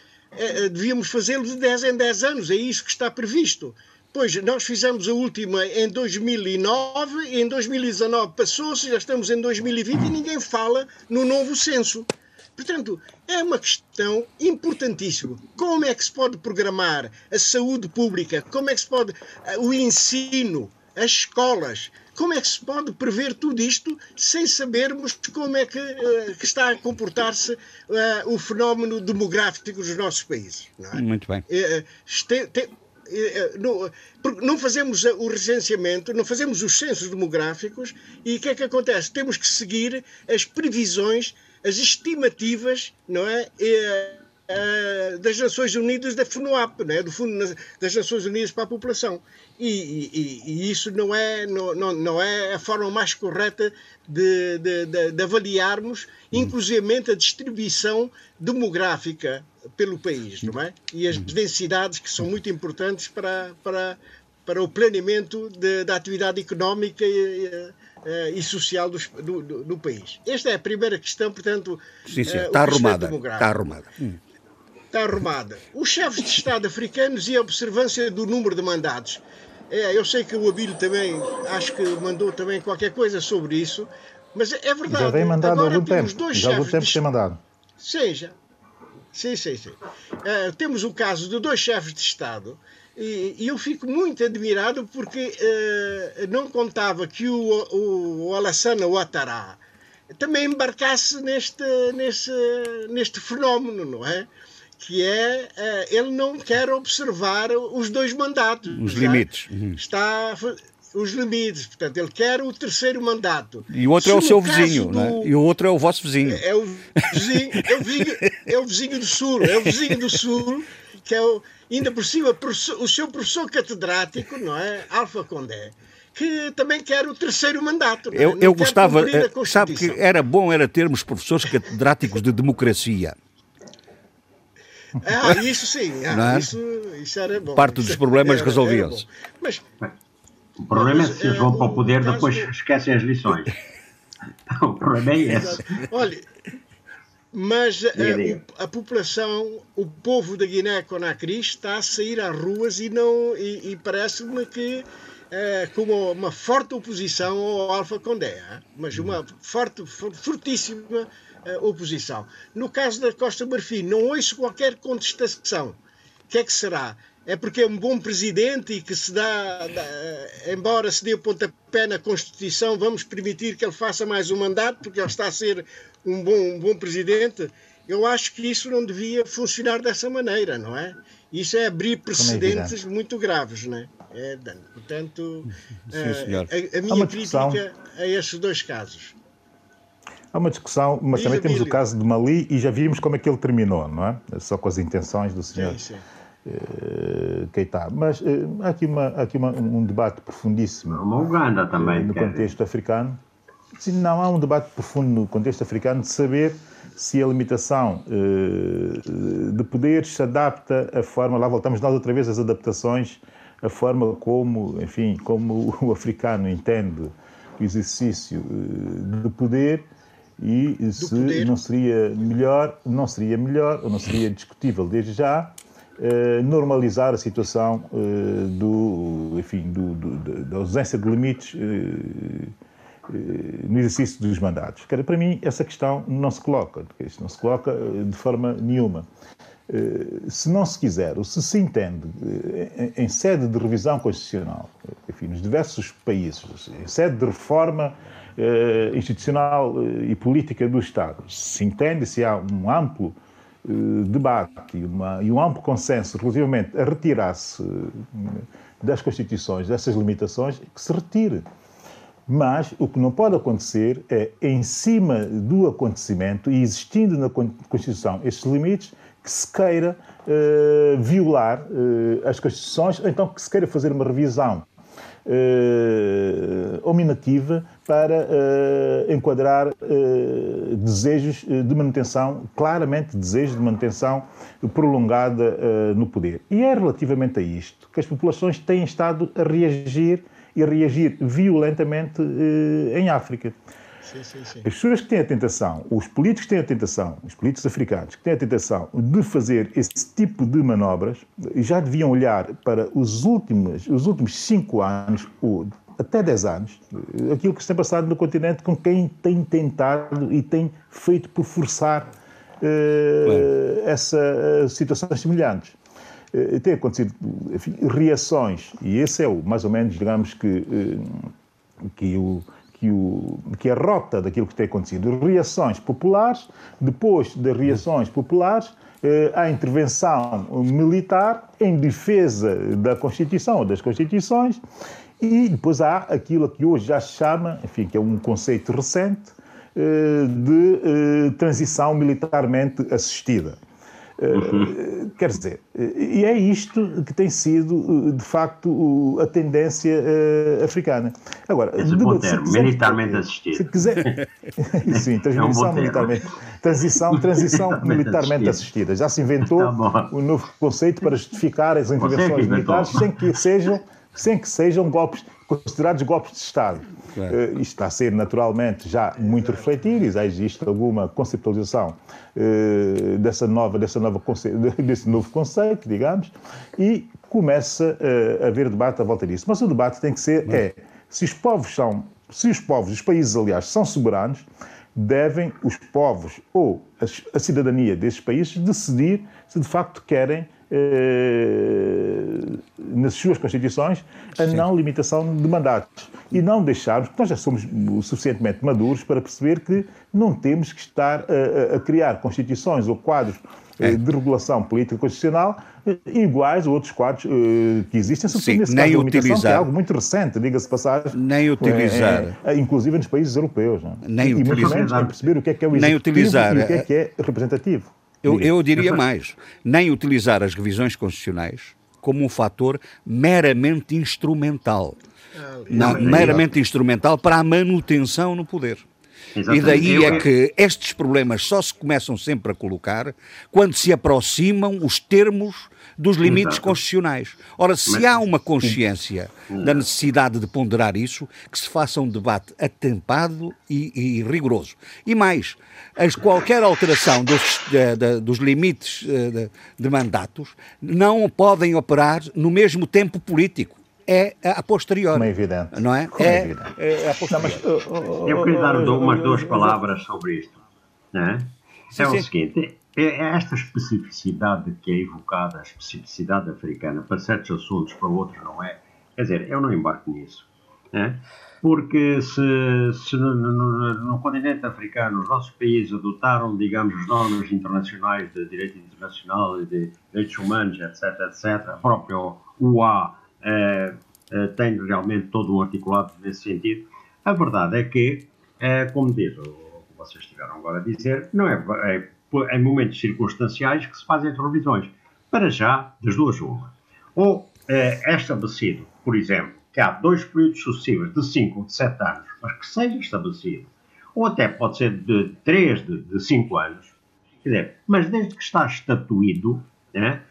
devíamos fazê-lo de 10 em 10 anos, é isso que está previsto. Pois, nós fizemos a última em 2009 e em 2019 passou-se, já estamos em 2020 e ninguém fala no novo censo. Portanto, é uma questão importantíssima. Como é que se pode programar a saúde pública? Como é que se pode eh, o ensino, as escolas? Como é que se pode prever tudo isto sem sabermos como é que, uh, que está a comportar-se uh, o fenómeno demográfico dos nossos países?
É? Muito bem.
Uh, este, te, eh, eh, não, não fazemos o recenseamento, não fazemos os censos demográficos e o que é que acontece? Temos que seguir as previsões, as estimativas, não é? Eh, das Nações Unidas da FUNOAP, né? do Fundo das Nações Unidas para a População. E, e, e isso não é, não, não, não, é a forma mais correta de, de, de, de avaliarmos, inclusivamente a distribuição demográfica pelo país, não é? E as densidades que são muito importantes para, para, para o planeamento da atividade económica e, e, e social do, do, do, país. Esta é a primeira questão, portanto.
Sim, sim, está arrumada. Está arrumada. Hum.
Está arrumada. Os chefes de Estado africanos e a observância do número de mandatos. É, eu sei que o Abílio também, acho que mandou também qualquer coisa sobre isso, mas é verdade.
Já tem mandado há algum tempo. Dois já há algum tempo de... tem mandado.
Seja, Sim, sim, sim. Uh, temos o caso de dois chefes de Estado e, e eu fico muito admirado porque uh, não contava que o, o, o Alassane Ouattara também embarcasse neste, neste, neste fenómeno, não é? Que é, uh, ele não quer observar os dois mandatos.
Os limites.
Uhum. Está os limites. Portanto, ele quer o terceiro mandato.
E o outro Se é o seu vizinho, do... é? E o outro é o vosso vizinho.
É o vizinho, é o vizinho, é o vizinho do Sul, é o vizinho do Sul, que é o, ainda por cima o seu professor catedrático, não é? Alfa Condé que também quer o terceiro mandato.
É? Eu, eu gostava, eh, sabe que era bom era termos professores catedráticos de democracia.
Ah, isso sim, ah, é? isso, isso era bom.
Parte dos problemas resolviam-se.
Mas o problema Mas, é se eles vão para o poder, depois esquecem as lições. o problema é esse.
Olha, mas a, eh, a, população, o povo da Guiné-Conakry está a sair às ruas e, não, e, e parece-me que é, com uma forte oposição ao Alfa Condé, mas uma forte, fortíssima é, oposição. No caso da Costa Marfim, não ouço qualquer contestação. O que é que será? é porque é um bom presidente e que se dá, dá, embora se dê o pontapé na Constituição, vamos permitir que ele faça mais um mandato, porque ele está a ser um bom, um bom presidente. Eu acho que isso não devia funcionar dessa maneira, não é? Isso é abrir precedentes é muito graves, não é? é portanto, Sim, a, a, minha crítica a estes dois casos.
Há uma discussão, mas também temos o caso de Mali e já vimos como é que ele terminou, não é? Só com as intenções do senhor. Sim, sim. Eh, Keita. Mas uh, há aqui, uma, há aqui uma, um debate profundíssimo.
Uma Uganda também.
Uh, no contexto africano. Sim, não, há um debate profundo no contexto africano de saber se a limitação de poderes se adapta à forma, lá voltamos nós outra vez às adaptações, a forma como, enfim, como o africano entende o exercício de poder e se não seria melhor, não seria melhor ou não seria discutível desde já eh, normalizar a situação eh, do, enfim, do, do, da ausência de limites eh, no exercício dos mandatos. Para mim, essa questão não se coloca, isto não se coloca de forma nenhuma. Se não se quiser, ou se se entende em sede de revisão constitucional, enfim, nos diversos países, em sede de reforma institucional e política do Estado, se entende, se há um amplo debate e, uma, e um amplo consenso relativamente a retirar-se das constituições, dessas limitações, que se retire. Mas o que não pode acontecer é, em cima do acontecimento e existindo na Constituição estes limites, que se queira uh, violar uh, as Constituições, ou então que se queira fazer uma revisão ominativa para enquadrar desejos de manutenção, claramente desejos de manutenção prolongada no poder. E é relativamente a isto que as populações têm estado a reagir e reagir violentamente eh, em África. Sim, sim, sim. As pessoas que têm a tentação, os políticos que têm a tentação, os políticos africanos que têm a tentação de fazer esse tipo de manobras, já deviam olhar para os últimos, os últimos cinco anos, ou até dez anos, eh, aquilo que se tem passado no continente com quem tem tentado e tem feito por forçar uh, essas situações semelhantes. Eh, tem acontecido enfim, reações, e esse é o, mais ou menos, digamos que, eh, que, o, que, o, que a rota daquilo que tem acontecido. Reações populares, depois das reações populares, eh, a intervenção militar em defesa da Constituição ou das Constituições, e depois há aquilo que hoje já se chama, enfim, que é um conceito recente, de transição militarmente assistida. Uhum. Quer dizer, e é isto que tem sido, de facto, a tendência uh, africana.
Agora, Esse de, bom termo, quiser, militarmente assistido.
Se quiser. Sim, transição é um militarmente. Transição, transição militarmente assistida. Já se inventou tá um novo conceito para justificar as intervenções militares sem que sejam, sem que sejam golpes considerados golpes de Estado. Claro. Uh, isto está a ser naturalmente já muito refletido e já existe alguma conceptualização uh, dessa nova, dessa nova desse novo conceito, digamos, e começa uh, a haver debate à volta disso. Mas o debate tem que ser é se os povos são, se os povos, os países, aliás, são soberanos, devem os povos ou a, a cidadania desses países decidir se de facto querem eh, nas suas constituições a Sim. não limitação de mandatos e não deixarmos, porque nós já somos suficientemente maduros para perceber que não temos que estar a, a criar constituições ou quadros eh, é. de regulação política constitucional eh, iguais a outros quadros uh, que existem,
sobretudo nesse nem caso utilizar, que é
algo muito recente, diga-se passagem.
Nem utilizar.
É, é, inclusive nos países europeus. Não?
Nem
e
utilizar.
muito menos perceber o que é que é o executivo nem utilizar, e o que é que é representativo.
Eu, eu diria mais, nem utilizar as revisões constitucionais como um fator meramente instrumental. Não, meramente instrumental para a manutenção no poder. Exatamente. E daí é que estes problemas só se começam sempre a colocar quando se aproximam os termos dos limites Exato. constitucionais. Ora, se Mas, há uma consciência sim. da necessidade de ponderar isso, que se faça um debate atempado e, e rigoroso. E mais, as qualquer alteração dos, de, de, dos limites eh, de, de mandatos não podem operar no mesmo tempo político é a posterior.
Como é evidente.
Não é?
Como é, é evidente. É, a posterior.
Não, eu queria dar umas duas palavras sobre isto. Né? Sim, é sim. o seguinte, é, é esta especificidade que é evocada, a especificidade africana, para certos assuntos, para outros não é. Quer dizer, eu não embarco nisso. Né? Porque se, se no, no, no, continente africano os nossos países adotaram, digamos, as normas internacionais de direito internacional e de direitos humanos, etc., etc., a própria eh, tem realmente todo um articulado nesse sentido, a verdade é que, como diz o que vocês estiveram agora a dizer, não é, é em momentos circunstanciais que se fazem as revisões. Para já, das duas uma. Ou é, é estabelecido, por exemplo, que há dois períodos sucessivos de 5 ou de 7 anos, mas que seja estabelecido, ou até pode ser de 3, de 5 anos, quer dizer, mas desde que está estatuído, né,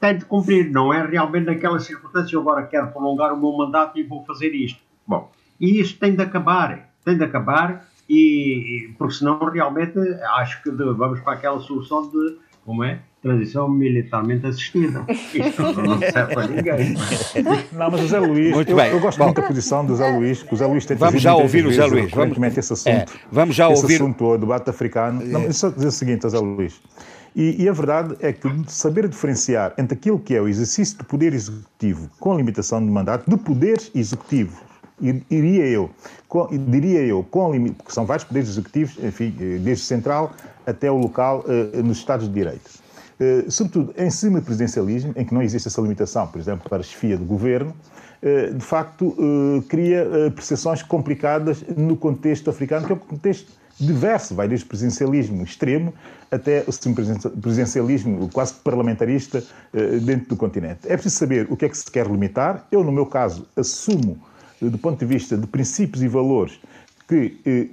tem de cumprir, não é realmente naquela circunstância, eu agora quero prolongar o meu mandato e vou fazer isto. Bom, e isso tem de acabar, tem de acabar e, porque senão realmente acho que vamos para aquela solução de como é transição militarmente assistida. Isto não serve para ninguém.
Não, mas o Zé Luís,
Muito
eu,
bem.
eu gosto
Bom.
muito da posição do Zé Luís, que o Zé Luís tem
Vamos já ouvir o Zé Luís. Vamos-
esse assunto.
É, vamos já
esse
ouvir-
assunto ao debate africano. Não, mas só dizer o seguinte, Zé Luís. E, e a verdade é que saber diferenciar entre aquilo que é o exercício do poder executivo com a limitação de mandato, de poderes executivos, ir- iria eu, com, diria eu, com limi- porque são vários poderes executivos, enfim, eh, desde central até o local eh, nos Estados de Direito. Eh, sobretudo em cima do presidencialismo, em que não existe essa limitação, por exemplo, para a chefia do governo, eh, de facto cria percepções complicadas no contexto africano, que é um contexto diverso, vai desde o presidencialismo extremo até o presidencialismo quase parlamentarista dentro do continente. É preciso saber o que é que se quer limitar. Eu, no meu caso, assumo, do ponto de vista de princípios e valores, que eh,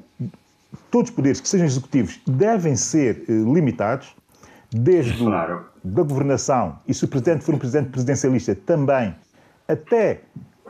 todos os poderes que sejam executivos devem ser eh, limitados, desde o,
Claro.
da governação, e se o presidente for um presidente presidencialista também, até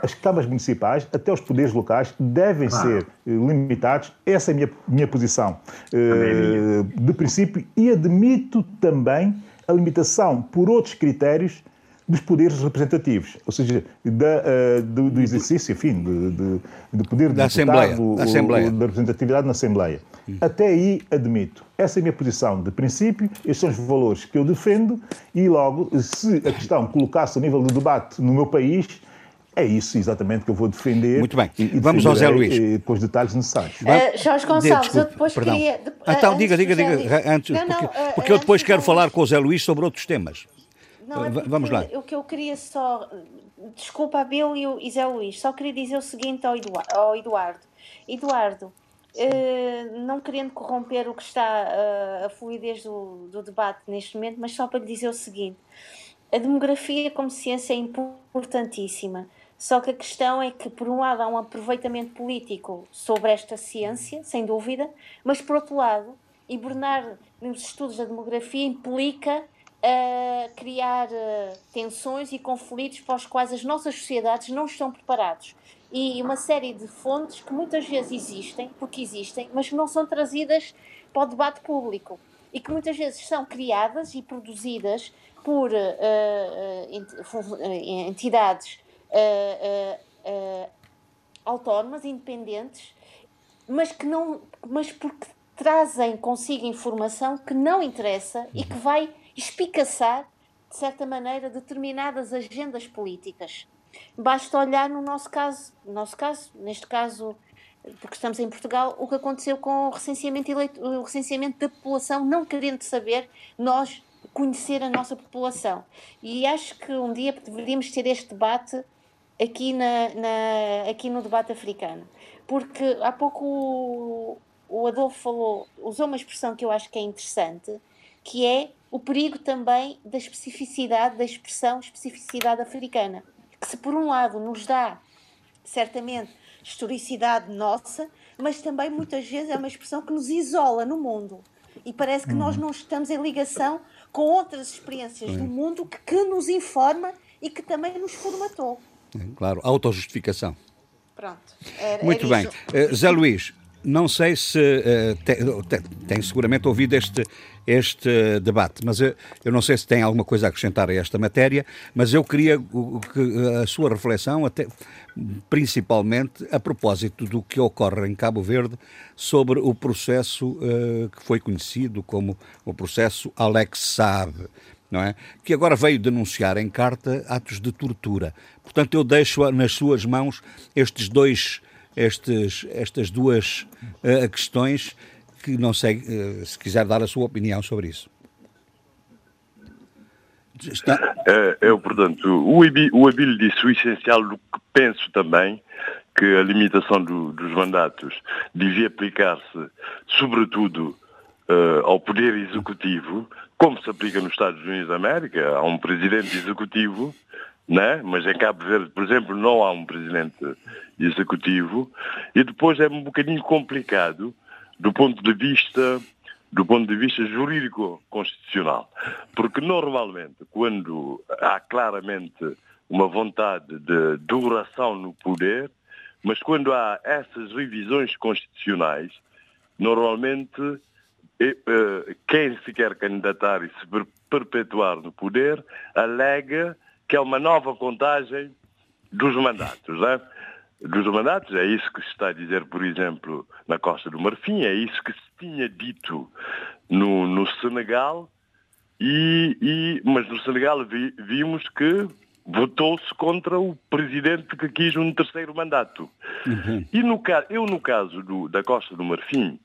as câmaras municipais, até os poderes locais, devem
Claro.
ser eh, limitados. Essa é a minha, minha posição
é
eh, de princípio e admito também a limitação por outros critérios dos poderes representativos, ou seja, da, eh, do, do exercício, enfim, de, de- do poder
Da
do
Assembleia,
deputado,
da
o-
Assembleia.
o- da representatividade na Assembleia. Até aí admito. Essa é a minha posição de princípio, estes são os valores que eu defendo e logo, se a questão colocasse a nível de debate no meu país, é isso exatamente que eu vou defender.
Muito bem.
e- e
Vamos ao Zé Luís.
eh, com os detalhes necessários.
Uh, Jorge Gonçalves,
Desculpe,
eu depois
perdão.
queria. de-
Então,
antes
diga,
do
diga, diga, antes,
Não, não,
porque,
uh,
porque eu depois
antes do
quero falar com o Zé Luís sobre outros temas.
Não, é
vamos lá.
O que eu queria só. Desculpa, Abel e e Zé Luís, só queria dizer o seguinte ao Eduardo. Ao Eduardo. Eduardo, eh, não querendo corromper o que está eh, a fluidez do, do debate neste momento, mas só para lhe dizer o seguinte: a demografia como ciência é importantíssima. Só que a questão é que, por um lado, há um aproveitamento político sobre esta ciência, sem dúvida, mas, por outro lado, hibernar nos estudos da demografia implica uh, criar uh, tensões e conflitos para os quais as nossas sociedades não estão preparados. E uma série de fontes que muitas vezes existem, porque existem, mas que não são trazidas para o debate público e que muitas vezes são criadas e produzidas por uh, entidades autónomas, independentes, mas que não, mas porque trazem consigo informação que não interessa e que vai espicaçar, de certa maneira, determinadas agendas políticas. Basta olhar no nosso caso, no nosso caso, neste caso, porque estamos em Portugal, o que aconteceu com o recenseamento, eleito, o recenseamento da população, não querendo saber, nós conhecer a nossa população. E acho que um dia deveríamos ter este debate aqui, na, na, aqui no debate africano. Porque há pouco o, o Adolfo falou, usou uma expressão que eu acho que é interessante, que é o perigo também da especificidade, da expressão especificidade africana. Que se por um lado nos dá, certamente, historicidade nossa, mas também muitas vezes é uma expressão que nos isola no mundo. E parece que hum. nós não estamos em ligação com outras experiências Sim. do mundo que, que, nos informa e que também nos formatou.
Claro, autojustificação.
Pronto.
Era, Muito era bem. Uh, Zé Luís, não sei se tem, tem, tem, seguramente ouvido este, este debate, mas eu, eu, não sei se tem alguma coisa a acrescentar a esta matéria, mas eu queria que a sua reflexão, até, principalmente a propósito do que ocorre em Cabo Verde sobre o processo uh, que foi conhecido como o processo Alex Saab, é? que agora veio denunciar em carta atos de tortura. Portanto, eu deixo nas suas mãos estes dois, estes, estas duas uh, questões que não sei uh, se quiser dar a sua opinião sobre isso.
Está... É, eu, portanto, o Abílio disse o essencial do que penso também, que a limitação do, dos mandatos devia aplicar-se, sobretudo, uh, ao poder executivo, como se aplica nos Estados Unidos da América, há um presidente executivo, né? mas em Cabo Verde, por exemplo, não há um presidente executivo, e depois é um bocadinho complicado do ponto de vista do ponto de vista jurídico constitucional, porque normalmente quando há claramente uma vontade de duração no poder, mas quando há essas revisões constitucionais, normalmente quem se quer candidatar e se perpetuar no poder, alega que é uma nova contagem dos mandatos. Não é? Dos mandatos, é isso que se está a dizer, por exemplo, na Costa do Marfim, é isso que se tinha dito no, no Senegal, e, e, mas no Senegal vi, vimos que votou-se contra o presidente que quis um terceiro mandato. Uhum. E no, eu, no caso do, da Costa do Marfim,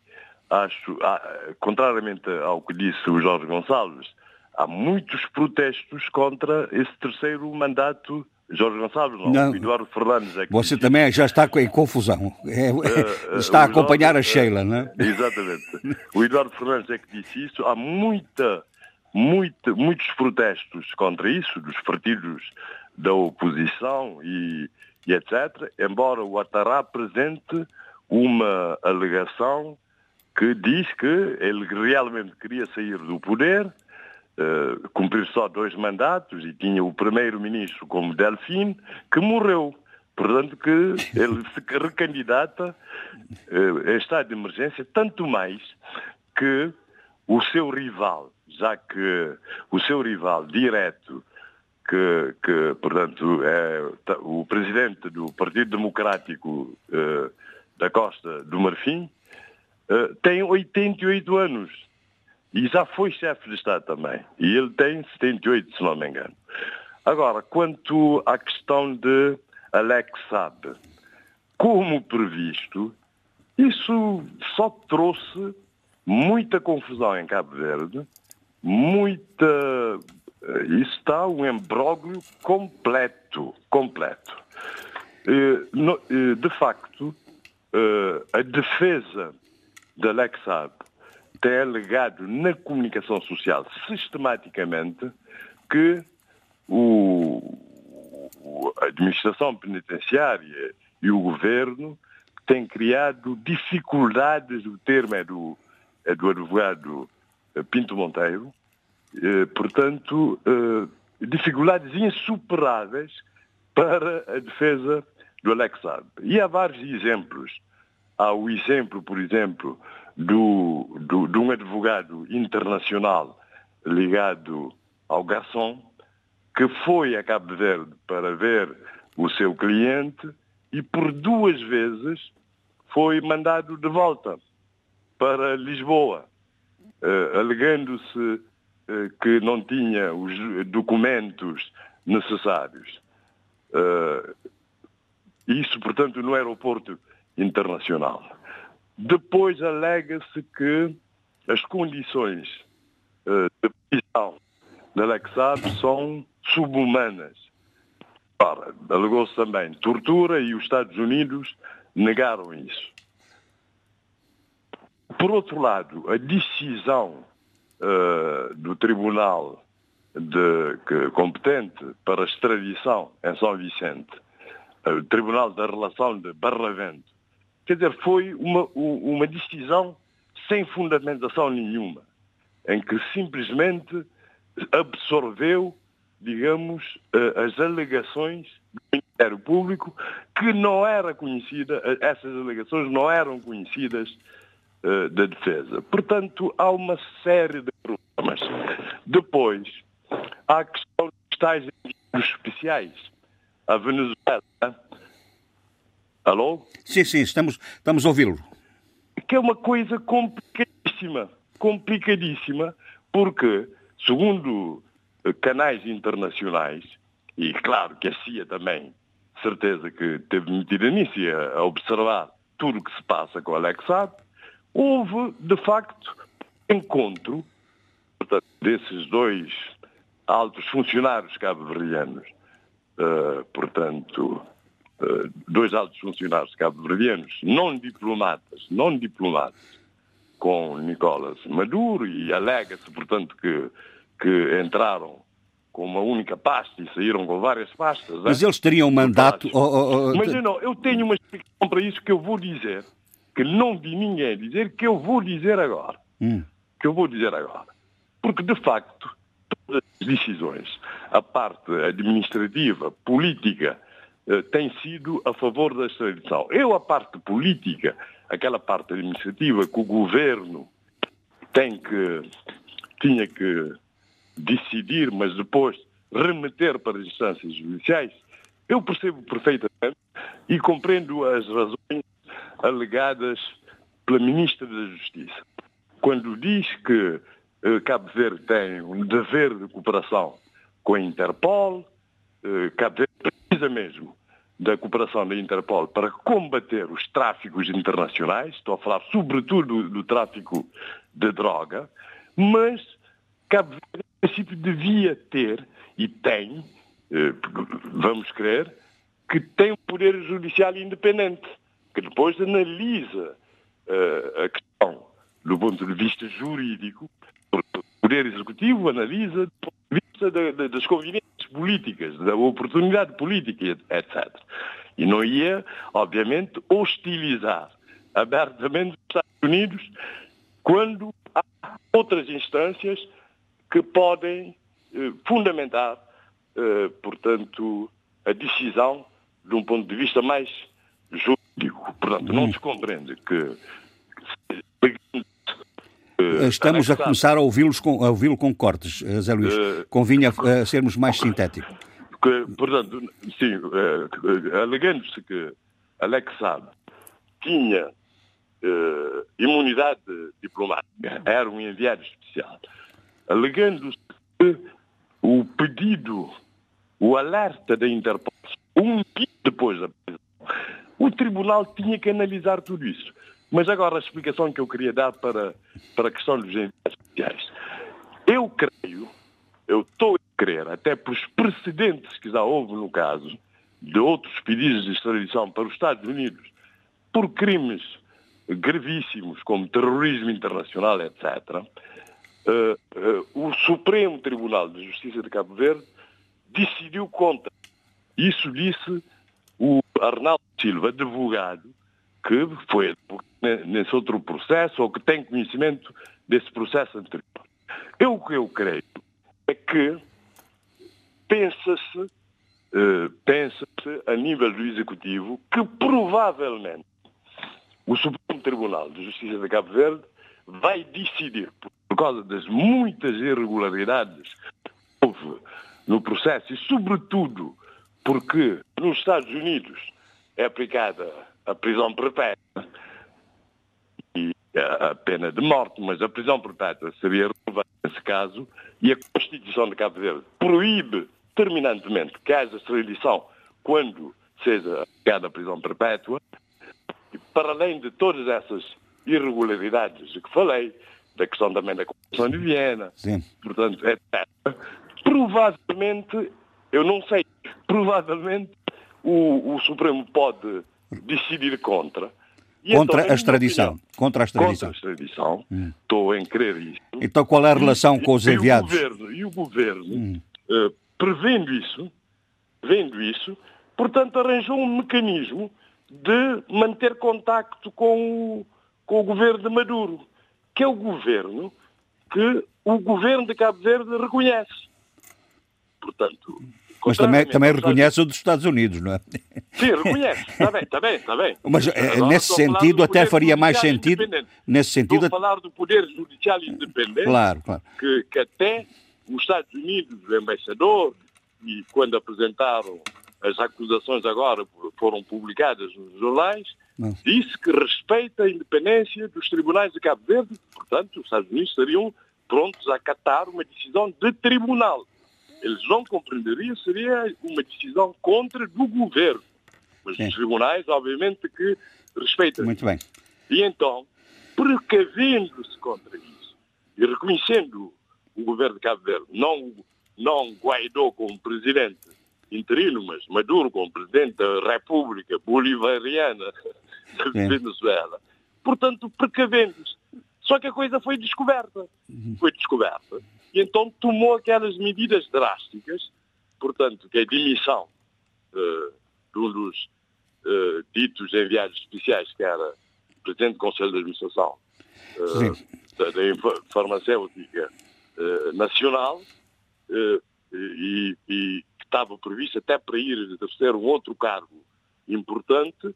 acho, ah, contrariamente ao que disse o Jorge Gonçalves, há muitos protestos contra esse terceiro mandato. Jorge Gonçalves, não, não. Eduardo Fernandes é que
Você também já está em confusão. É, uh, está a acompanhar Eduardo, a Sheila, não é?
Exatamente. O Eduardo Fernandes é que disse isso. Há muita, muita, muitos protestos contra isso, dos partidos da oposição e, e etc., embora o Atará apresente uma alegação que diz que ele realmente queria sair do poder, uh, cumprir só dois mandatos e tinha o primeiro-ministro como Delfim, que morreu. Portanto, que ele se recandidata uh, em estado de emergência, tanto mais que o seu rival, já que o seu rival direto, que, que portanto, é o presidente do Partido Democrático uh, da Costa do Marfim, uh, tem 88 anos e já foi chefe de Estado também. E ele tem 78, se não me engano. Agora, quanto à questão de Alex Saab, como previsto, isso só trouxe muita confusão em Cabo Verde, muita. Eh, isso está um imbróglio completo, completo. De facto, a defesa de Alex Saab tem alegado na comunicação social sistematicamente que o, a administração penitenciária e o governo têm criado dificuldades, o termo é do, é do advogado Pinto Monteiro, eh, portanto, eh, dificuldades insuperáveis para a defesa do Alex Saab. E há vários exemplos. Há o exemplo, por exemplo, do, do, de um advogado internacional ligado ao garçom, que foi a Cabo Verde para ver o seu cliente e por duas vezes foi mandado de volta para Lisboa, uh, alegando-se uh, que não tinha os documentos necessários. Uh, isso, portanto, no aeroporto internacional. Depois alega-se que as condições uh, de prisão da Lexab são subhumanas. Ora, alegou-se também tortura e os Estados Unidos negaram isso. Por outro lado, a decisão uh, do Tribunal de, que, competente para extradição em São Vicente o Tribunal da Relação de Barlavento. Quer dizer, foi uma, uma decisão sem fundamentação nenhuma, em que simplesmente absorveu, digamos, eh, as alegações do Ministério Público, que não era conhecida, eh, essas alegações não eram conhecidas uh, da defesa. Portanto, há uma série de problemas. Depois, há a questão dos tais especiais a Venezuela. Alô?
Sim, sim, estamos, estamos a ouvi-lo.
Que é uma coisa complicadíssima, complicadíssima, porque, segundo eh, canais internacionais, e claro que a CIA também, certeza que teve metida nisso a observar tudo o que se passa com o Alex Saab, houve, de facto, encontro portanto, desses dois altos funcionários cabo-verdianos uh, portanto, dois altos funcionários cabo-verdianos, não diplomatas, não diplomatas, com Nicolas Maduro e alega-se, portanto, que, que entraram com uma única pasta e saíram com várias pastas.
Mas é? eles teriam um mandato... Oh,
oh, oh, Mas eu não, eu tenho uma explicação para isso que eu vou dizer, que não vi ninguém dizer, que eu vou dizer agora. Hum. Que eu vou dizer agora. Porque, de facto, todas as decisões, a parte administrativa, política, eh, tem sido a favor da extradição. Eu, a parte política, aquela parte administrativa que o governo tem que, tinha que decidir, mas depois remeter para as instâncias judiciais, eu percebo perfeitamente e compreendo as razões alegadas pela Ministra da Justiça. Quando diz que eh, Cabo Verde tem um dever de cooperação com a Interpol, eh, Cabo Verde precisa mesmo da cooperação da Interpol para combater os tráficos internacionais, estou a falar sobretudo do, tráfico de droga, mas Cabo Verde, em princípio, devia ter e tem, eh, vamos crer, que tem um poder judicial independente, que depois analisa uh, a questão do ponto de vista jurídico, o poder executivo analisa do ponto de vista das conveniências políticas, da oportunidade política, etc. E não ia, obviamente, hostilizar abertamente os Estados Unidos quando há outras instâncias que podem eh, fundamentar, eh, portanto, a decisão de um ponto de vista mais jurídico. Portanto, não hum. se compreende que.
Estamos a começar a ouvi-los com, a ouvi com cortes, eh, Zé Luís. Eh, Convinha uh, sermos mais sintéticos.
Portanto, sim, uh, alegando-se que Alex Saab tinha uh, imunidade diplomática, era um enviado especial, alegando-se que o pedido, o alerta da Interpol um dia depois da prisão. O tribunal tinha que analisar tudo isso. Mas agora a explicação que eu queria dar para, para a questão dos enviados especiais. Eu creio, eu estou a crer, até pelos precedentes que já houve no caso, de outros pedidos de extradição para os Estados Unidos por crimes gravíssimos, como terrorismo internacional, etc., uh, uh, o Supremo Tribunal de Justiça de Cabo Verde decidiu contra isso disse o Arnaldo Silva, advogado, que foi nesse outro processo ou que tem conhecimento desse processo anterior. Eu o que eu creio é que pensa-se, uh, pensa-se a nível do Executivo que provavelmente o Supremo Tribunal de Justiça de Cabo Verde vai decidir, por causa das muitas irregularidades que houve no processo e, sobretudo, porque nos Estados Unidos é aplicada a prisão perpétua e a pena de morte, mas a prisão perpétua seria relevante nesse caso e a Constituição de Cabo Verde proíbe terminantemente que haja extradição quando seja aplicada a prisão perpétua e para além de todas essas irregularidades de que falei, da questão também da Constituição de Viena, Sim. portanto, etc. Provavelmente eu não sei. Provavelmente o, o Supremo pode decidir contra.
E contra então, a extradição. Contra a extradição.
Contra a extradição. Hum. Estou em crer isso.
Então qual é a relação e, com os enviados?
E o governo, e o governo hum. uh, prevendo isso, vendo isso, portanto arranjou um mecanismo de manter contacto com o, com o governo de Maduro, que é o governo que o governo de Cabo Verde reconhece. Portanto,
mas também, também reconhece o dos Estados Unidos, não é?
Sim, reconhece, está bem, está bem, está bem.
Mas eh, Agora, nesse sentido até faria mais sentido. Nesse sentido.
Estou a falar do poder judicial independente.
Claro, claro.
Que, que até os Estados Unidos, o embaixador, e quando apresentaram as acusações agora foram publicadas nos jornais, não. disse que respeita a independência dos tribunais de Cabo Verde, portanto, os Estados Unidos estariam prontos a acatar uma decisão de tribunal eles não compreenderiam seria uma decisão contra do governo. Mas Sim. os tribunais, obviamente, que respeitam.
Muito bem.
E então, precavendo-se contra isso e reconhecendo o governo de Cabo Verde, não, não Guaidó como presidente interino, mas Maduro como presidente da República Bolivariana de Venezuela, portanto, precavendo-se. Só que a coisa foi descoberta. Uhum. Foi descoberta e então tomou aquelas medidas drásticas, portanto, que é a demissão uh, de um dos uh, ditos enviados especiais, que era presidente do Conselho de Administração uh, da, da, Farmacêutica Nacional, e, e que estava previsto até para ir exercer um outro cargo importante,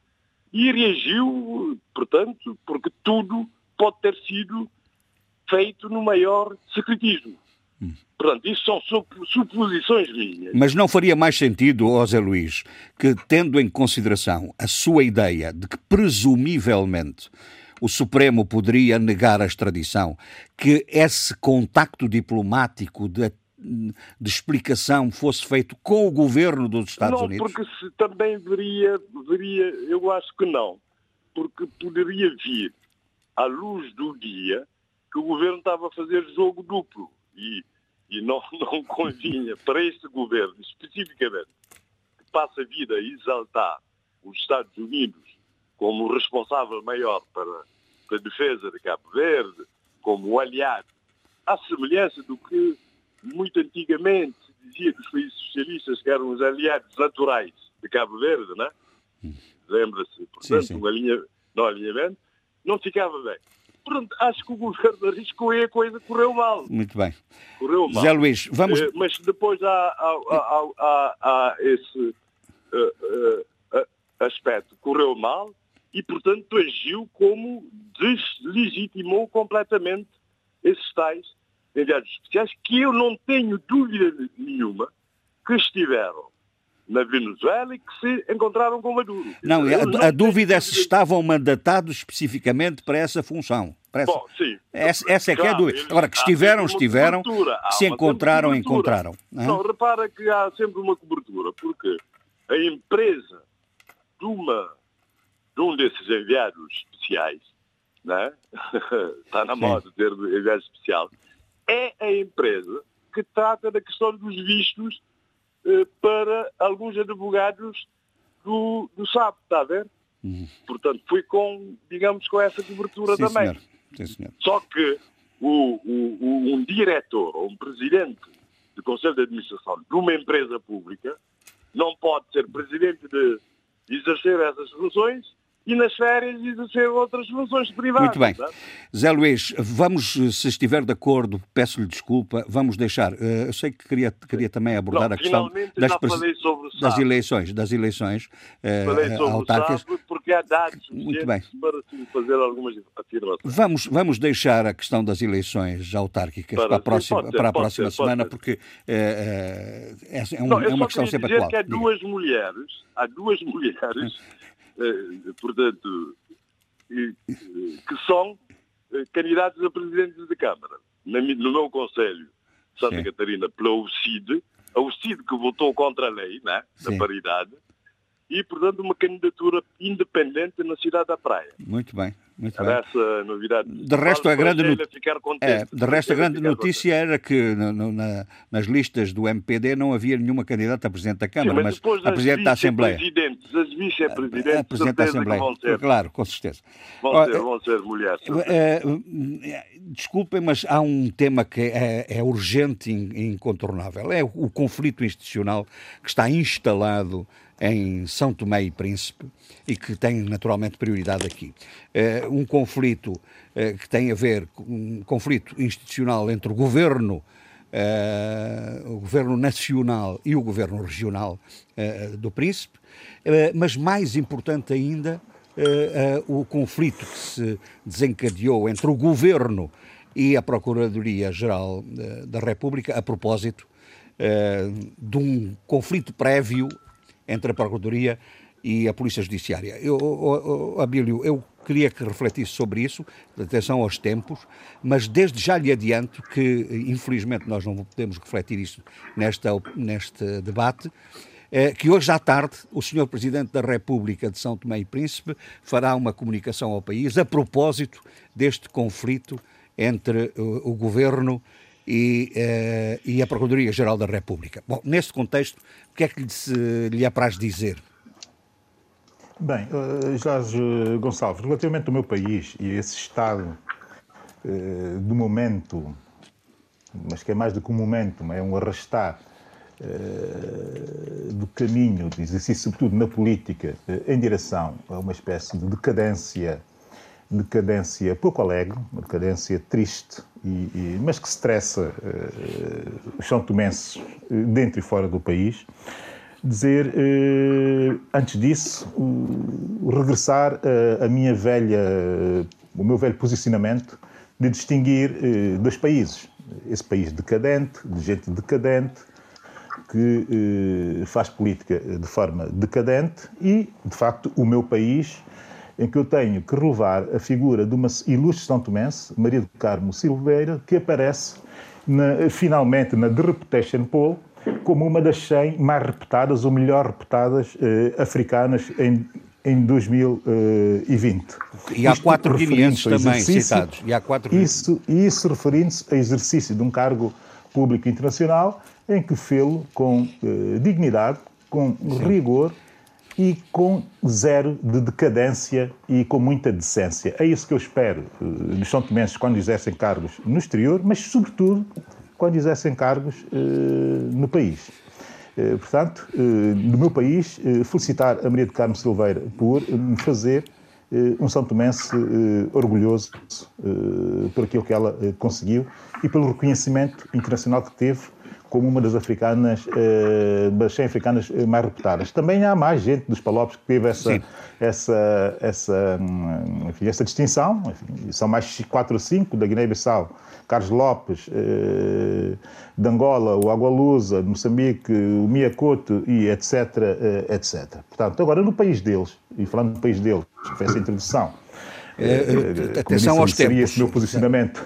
e reagiu, portanto, porque tudo pode ter sido feito no maior secretismo. Portanto, isso são suposições minhas.
Mas não faria mais sentido, José Luís, que tendo em consideração a sua ideia de que presumivelmente o Supremo poderia negar a extradição, que esse contacto diplomático de, de explicação fosse feito com o governo dos Estados
não,
Unidos?
Porque se também veria, veria, eu acho que não, porque poderia vir à luz do dia que o governo estava a fazer jogo duplo e, e não, não convinha para este governo, especificamente, que passa a vida a exaltar os Estados Unidos como responsável maior para, para a defesa de Cabo Verde, como aliado, à semelhança do que muito antigamente se dizia dos países socialistas que eram os aliados naturais de Cabo Verde, não é? Lembra-se, portanto, sim, sim. uma linha, não alinhamento, não ficava bem. Portanto, acho que o governo arriscou e a coisa correu mal.
Muito bem.
Correu mal.
Zé Luís, vamos...
Uh, mas depois há, há, há, há, há esse uh, uh, aspecto. Correu mal e, portanto, agiu como deslegitimou completamente esses tais enviados especiais que eu não tenho dúvida nenhuma que estiveram na Venezuela e que se encontraram com Maduro.
Não, a, a dúvida é se estavam mandatados especificamente para essa função. Para essa...
Bom, sim.
Essa, essa é que é a dúvida. Agora, que estiveram, estiveram, que se encontraram, encontraram.
Não, não, repara que há sempre uma cobertura, porque a empresa de, uma, de um desses enviados especiais, né? está na moda ter enviado especial, é a empresa que trata da questão dos vistos para alguns advogados do, do SAP, está a ver? Uhum. Portanto, fui com, digamos, com essa cobertura
Sim,
também.
Senhor. Sim, senhor.
Só que o, o, um diretor ou um presidente do Conselho de Administração de uma empresa pública não pode ser presidente de exercer essas funções e nas férias exercer outras funções privadas.
Muito bem. Zé Luís, vamos, se estiver de acordo, peço-lhe desculpa, vamos deixar. Eh, eu sei que queria, queria também abordar
Não,
a questão das, das eleições, das eleições
sobre autárquicas. O porque há dados
Muito bem.
para fazer algumas afirmações.
Vamos, vamos deixar a questão das eleições autárquicas para, para a próxima, ser, para a próxima ser, semana, porque uh, é, é, um, Não, é uma questão sempre atual.
Que há duas mulheres, há duas mulheres eh, portanto, que são eh, candidatos a presidentes da Câmara. No meu Conselho, Santa Sim. Catarina, pela UCID, a UCID que votou contra a lei, né, da paridade, e, portanto, uma candidatura independente na cidade da Praia.
Muito bem. Muito
bem. essa novidade.
De resto, a grande, not... é, de resto, a grande notícia contente. era que no, no, na, nas listas do MPD não havia nenhuma candidata a Presidente da Câmara, Sim, mas, mas a Presidente da Assembleia.
As vice-presidentes, a Presidente da Assembleia.
Claro, com certeza.
Vão, ser, vão ser mulheres.
É, desculpem, mas há um tema que é, é urgente e incontornável. É o, o conflito institucional que está instalado em São Tomé e Príncipe e que tem naturalmente prioridade aqui. Uh, um conflito uh, que tem a ver com um conflito institucional entre o governo, uh, o governo nacional e o governo regional do Príncipe, mas mais importante ainda, o conflito que se desencadeou entre o governo e a Procuradoria-Geral da República a propósito de um conflito prévio entre a Procuradoria e a Polícia Judiciária. Eu, oh, Abílio, eu queria que refletisse sobre isso, atenção aos tempos, mas desde já lhe adianto que, infelizmente, nós não podemos refletir isso nesta, neste debate, é, que hoje à tarde o Sr. Presidente da República de São Tomé e Príncipe fará uma comunicação ao país a propósito deste conflito entre o, o Governo e, uh, e a Procuradoria-Geral da República. Bom, neste contexto, o que é que lhe, se, lhe apraz dizer?
Bem, uh, Jorge Gonçalves, relativamente ao meu país e esse estado uh, do momento, mas que é mais do que um momento, é um arrastar uh, do caminho de exercício, sobretudo na política, em direção a uma espécie de decadência decadência pouco alegre, uma decadência triste, e, e, mas que estressa uh, os são tomenses uh, dentro e fora do país. Dizer, uh, antes disso, regressar a minha velha, o meu velho posicionamento de distinguir dois países. esse país decadente, de gente decadente, que eh, faz política de forma decadente e, de facto, o meu país, em que eu tenho que relevar a figura de uma ilustre São Tomense, Maria do Carmo Silveira, que aparece na, finalmente na The Reputation Poll como uma das 100 mais reputadas ou melhor reputadas eh, africanas em, em 2020.
E há quatro guineenses também citados. E há quatro...
Isso, isso referindo-se a exercício de um cargo público internacional em que fê-lo com eh, dignidade, com Sim. rigor e com zero de decadência e com muita decência. É isso que eu espero dos São Tomenses quando exercem cargos no exterior, mas sobretudo quando exercem cargos uh, no país. Uh, portanto, no meu país, felicitar a Maria de Carmo Silveira por me fazer um São Tomense orgulhoso por aquilo que ela conseguiu e pelo reconhecimento internacional que teve como uma das africanas, uh, das 100 africanas eh, mais reputadas. Também há mais gente dos Palopes que teve essa, essa, essa, hum, enfim, essa distinção. Enfim, são mais 4 ou 5 da Guiné-Bissau. Carlos Lopes, uh, de Angola, o Agualusa, de Moçambique, o Miacoto e etc, etc. Portanto, agora no país deles, e falando do país deles, foi essa introdução,
atenção aos tempos.
esse meu posicionamento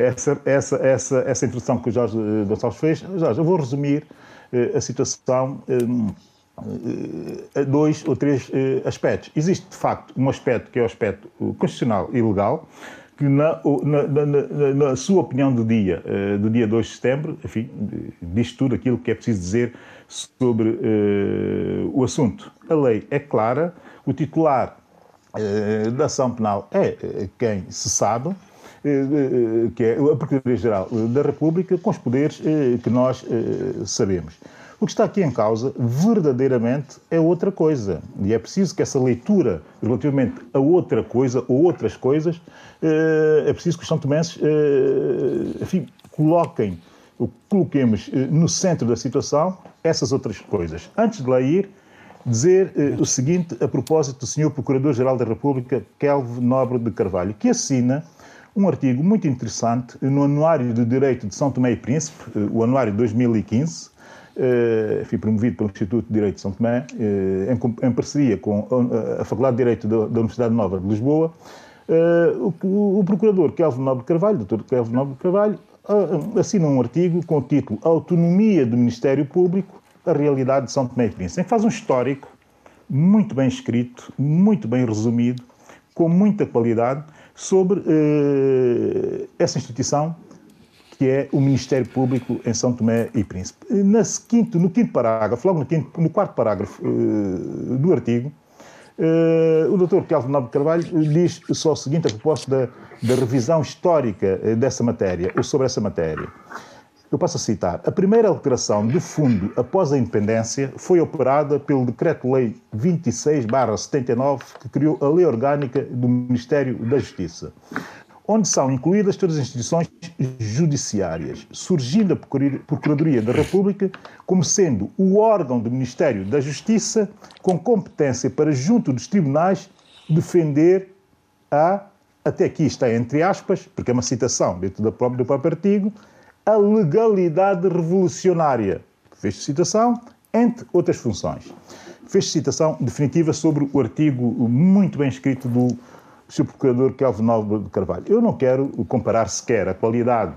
essa, essa, essa, essa introdução que o Jorge eh, Gonçalves fez. Jorge, eu vou resumir eh, a situação eh, a dois ou três aspectos. Existe, de facto, um aspecto que é o aspecto constitucional e legal, que na, na, na, na, sua opinião do dia, do dia 2 de setembro, enfim, diz tudo aquilo que é preciso dizer sobre uh, o assunto. A lei é clara, o titular da ação penal é quem se sabe, que é a Procuradoria-Geral da República, com os poderes eh, que nós sabemos. O que está aqui em causa, verdadeiramente, é outra coisa. E é preciso que essa leitura relativamente a outra coisa ou outras coisas, é preciso que os São Tomenses, enfim, coloquem, coloquemos no centro da situação essas outras coisas. Antes de lá ir, dizer o seguinte a propósito do Sr. Procurador-Geral da República, Kelvin Nobre de Carvalho, que assina um artigo muito interessante no Anuário de Direito de São Tomé e Príncipe, eh, o Anuário de 2015, eh, fui promovido pelo Instituto de Direito de São Tomé, eh, em, parceria com a Faculdade de Direito da, Universidade Nova de Lisboa. O, procurador Kelvin Nobre Carvalho, Dr. Kelvin Nobre Carvalho, assina um artigo com o título Autonomia do Ministério Público, a realidade de São Tomé e Príncipe, faz um histórico muito bem escrito, muito bem resumido, com muita qualidade, sobre eh, essa instituição que é o Ministério Público em São Tomé e Príncipe. Na quinto, no quinto parágrafo, logo no, quinto, no quarto parágrafo eh, do artigo, eh, o Dr. Kelvin Nobre Carvalho diz só o seguinte a propósito da, da revisão histórica dessa matéria, ou sobre essa matéria. Eu passo a citar. A primeira alteração do fundo após a independência foi operada pelo Decreto-Lei 26-79, que criou a Lei Orgânica do Ministério da Justiça, onde são incluídas todas as instituições judiciárias, surgindo a Procuradoria da República como sendo o órgão do Ministério da Justiça com competência para, junto dos tribunais, defender a, até aqui está entre aspas, porque é uma citação dentro do próprio, do próprio artigo, a legalidade revolucionária. Fez citação, entre outras funções. Fez citação definitiva sobre o artigo muito bem escrito do Sr. Procurador Kelvin Nobre de Carvalho. Eu não quero comparar sequer a qualidade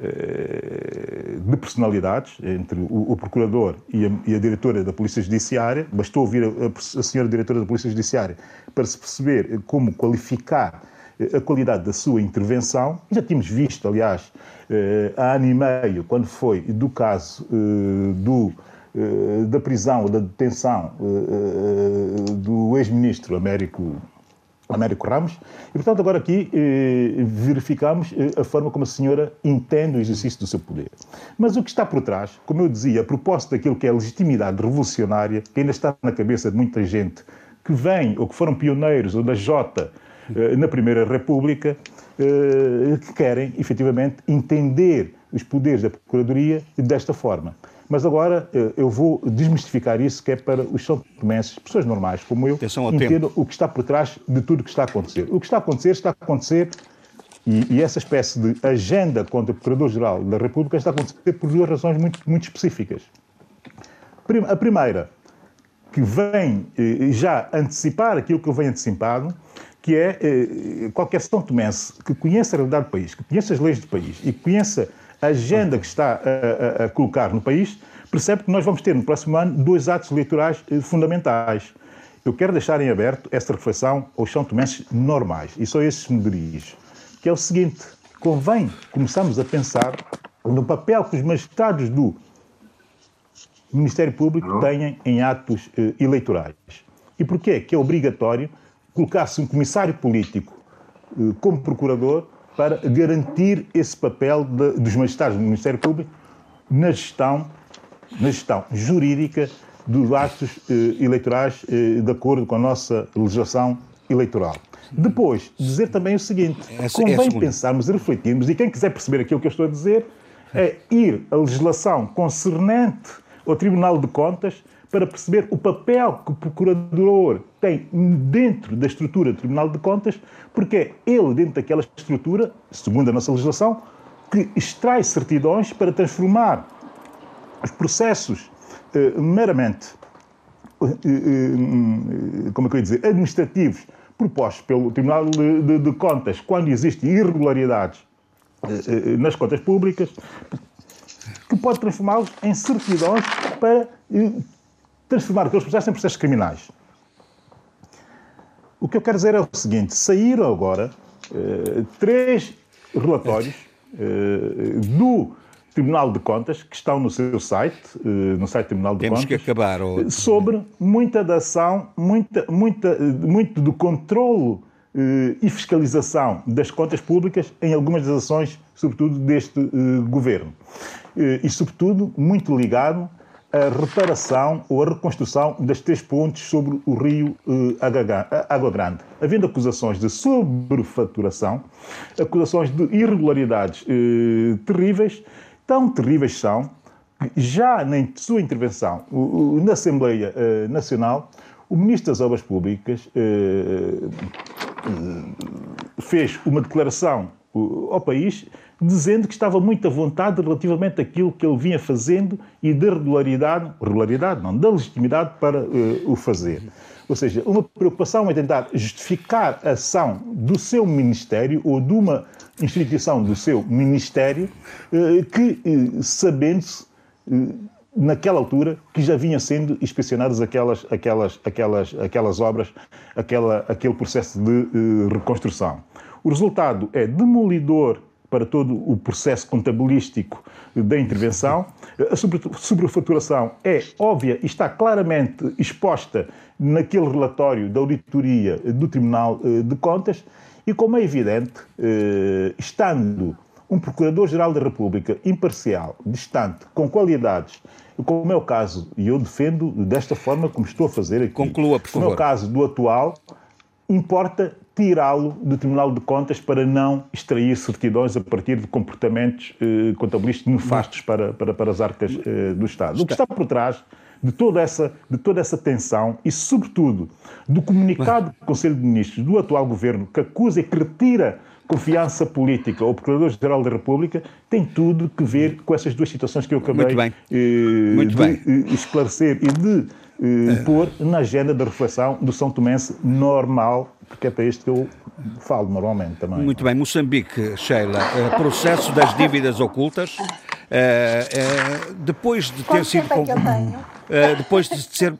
eh, de personalidades entre o, o Procurador e a, e a, Diretora da Polícia Judiciária. Bastou ouvir a, a Senhora Diretora da Polícia Judiciária para se perceber como qualificar a qualidade da sua intervenção. Já tínhamos visto, aliás, eh, há ano e meio, quando foi do caso eh, do, eh, da prisão, da detenção do ex-ministro Américo Américo Ramos. E, portanto, agora aqui verificamos a forma como a senhora entende o exercício do seu poder. Mas o que está por trás, como eu dizia, a propósito daquilo que é a legitimidade revolucionária, que ainda está na cabeça de muita gente que vem ou que foram pioneiros ou da Jota na Primeira República, eh, que querem, efetivamente, entender os poderes da Procuradoria desta forma. Mas agora eh, eu vou desmistificar isso, que é para os são tomenses, pessoas normais como eu, entendam o que está por trás de tudo o que está a acontecer. O que está a acontecer está a acontecer E, e, essa espécie de agenda contra o Procurador-Geral da República está a acontecer por duas razões muito, muito específicas. A primeira, que vem eh, já antecipar aquilo que eu venho antecipado, que é eh, qualquer São Tomense que conheça a realidade do país, que conheça as leis do país e que conheça a agenda que está a, a, a colocar no país, percebe que nós vamos ter no próximo ano dois atos eleitorais eh, fundamentais. Eu quero deixar em aberto esta reflexão aos São Tomenses normais, e só esses me dirijo que é o seguinte: convém começarmos a pensar no papel que os magistrados do Ministério Público têm em atos eh, eleitorais. E porquê que é obrigatório colocar-se um comissário político eh, como procurador para garantir esse papel de, dos magistrados do Ministério Público na gestão, na gestão jurídica dos atos eh, eleitorais eh, de acordo com a nossa legislação eleitoral. Depois, dizer também o seguinte: é, convém é pensarmos e refletirmos, e quem quiser perceber aquilo que eu estou a dizer, é ir à legislação concernente ao Tribunal de Contas para perceber o papel que o Procurador tem dentro da estrutura do Tribunal de Contas, porque é ele, dentro daquela estrutura, segundo a nossa legislação, que extrai certidões para transformar os processos eh, meramente, eh, eh, como é que eu ia dizer, administrativos propostos pelo Tribunal de, de, de Contas quando existem irregularidades eh, eh, nas contas públicas, que pode transformá-los em certidões para eh, transformar aqueles processos em processos criminais. O que eu quero dizer é o seguinte: saíram agora três relatórios do Tribunal de Contas, que estão no seu site, eh, no site do Tribunal de
Temos
Contas,
que acabar, ou...
sobre muita da ação, muita, muita, muito do controlo eh, e fiscalização das contas públicas em algumas das ações, sobretudo deste eh, governo. E, sobretudo, muito ligado à reparação ou à reconstrução das três pontes sobre o rio Água Grande, havendo acusações de sobrefaturação, acusações de irregularidades terríveis tão terríveis são que já na sua intervenção na Assembleia eh, Nacional, o Ministro das Obras Públicas eh, fez uma declaração ao país dizendo que estava muito à vontade relativamente àquilo que ele vinha fazendo e da regularidade, regularidade não, da legitimidade para uh, o fazer. Ou seja, uma preocupação em tentar justificar a ação do seu ministério ou de uma instituição do seu ministério eh, que, eh, sabendo-se naquela altura que já vinham sendo inspecionadas aquelas, aquelas, aquelas, aquelas obras, aquela, aquele processo de reconstrução. O resultado é demolidor para todo o processo contabilístico da intervenção. A sobrefaturação é óbvia e está claramente exposta naquele relatório da auditoria do Tribunal de Contas e como é evidente, eh, estando um Procurador-Geral da República imparcial, distante, com qualidades, como é o caso, e eu defendo desta forma como estou a fazer aqui,
Conclua, por
favor. como é o caso do atual, importa tirá-lo do Tribunal de Contas para não extrair certidões a partir de comportamentos eh, contabilísticos nefastos para, para, para as arcas eh, do Estado. O que está por trás de toda essa, de toda essa tensão e, sobretudo, do comunicado do Conselho de Ministros do atual governo que acusa e que retira confiança política ao Procurador-Geral da República tem tudo que ver com essas duas situações que eu acabei
Muito
bem.
Eh, Muito
de bem. Eh, esclarecer e de eh, pôr na agenda da reflexão do São Tomense normal, porque é para isto que eu falo normalmente também.
Muito bem. Moçambique, Sheila, uh, processo das dívidas ocultas. Uh, uh, depois de ter
Quanto
sido.
Tempo é que eu tenho?
Uh, depois de ser.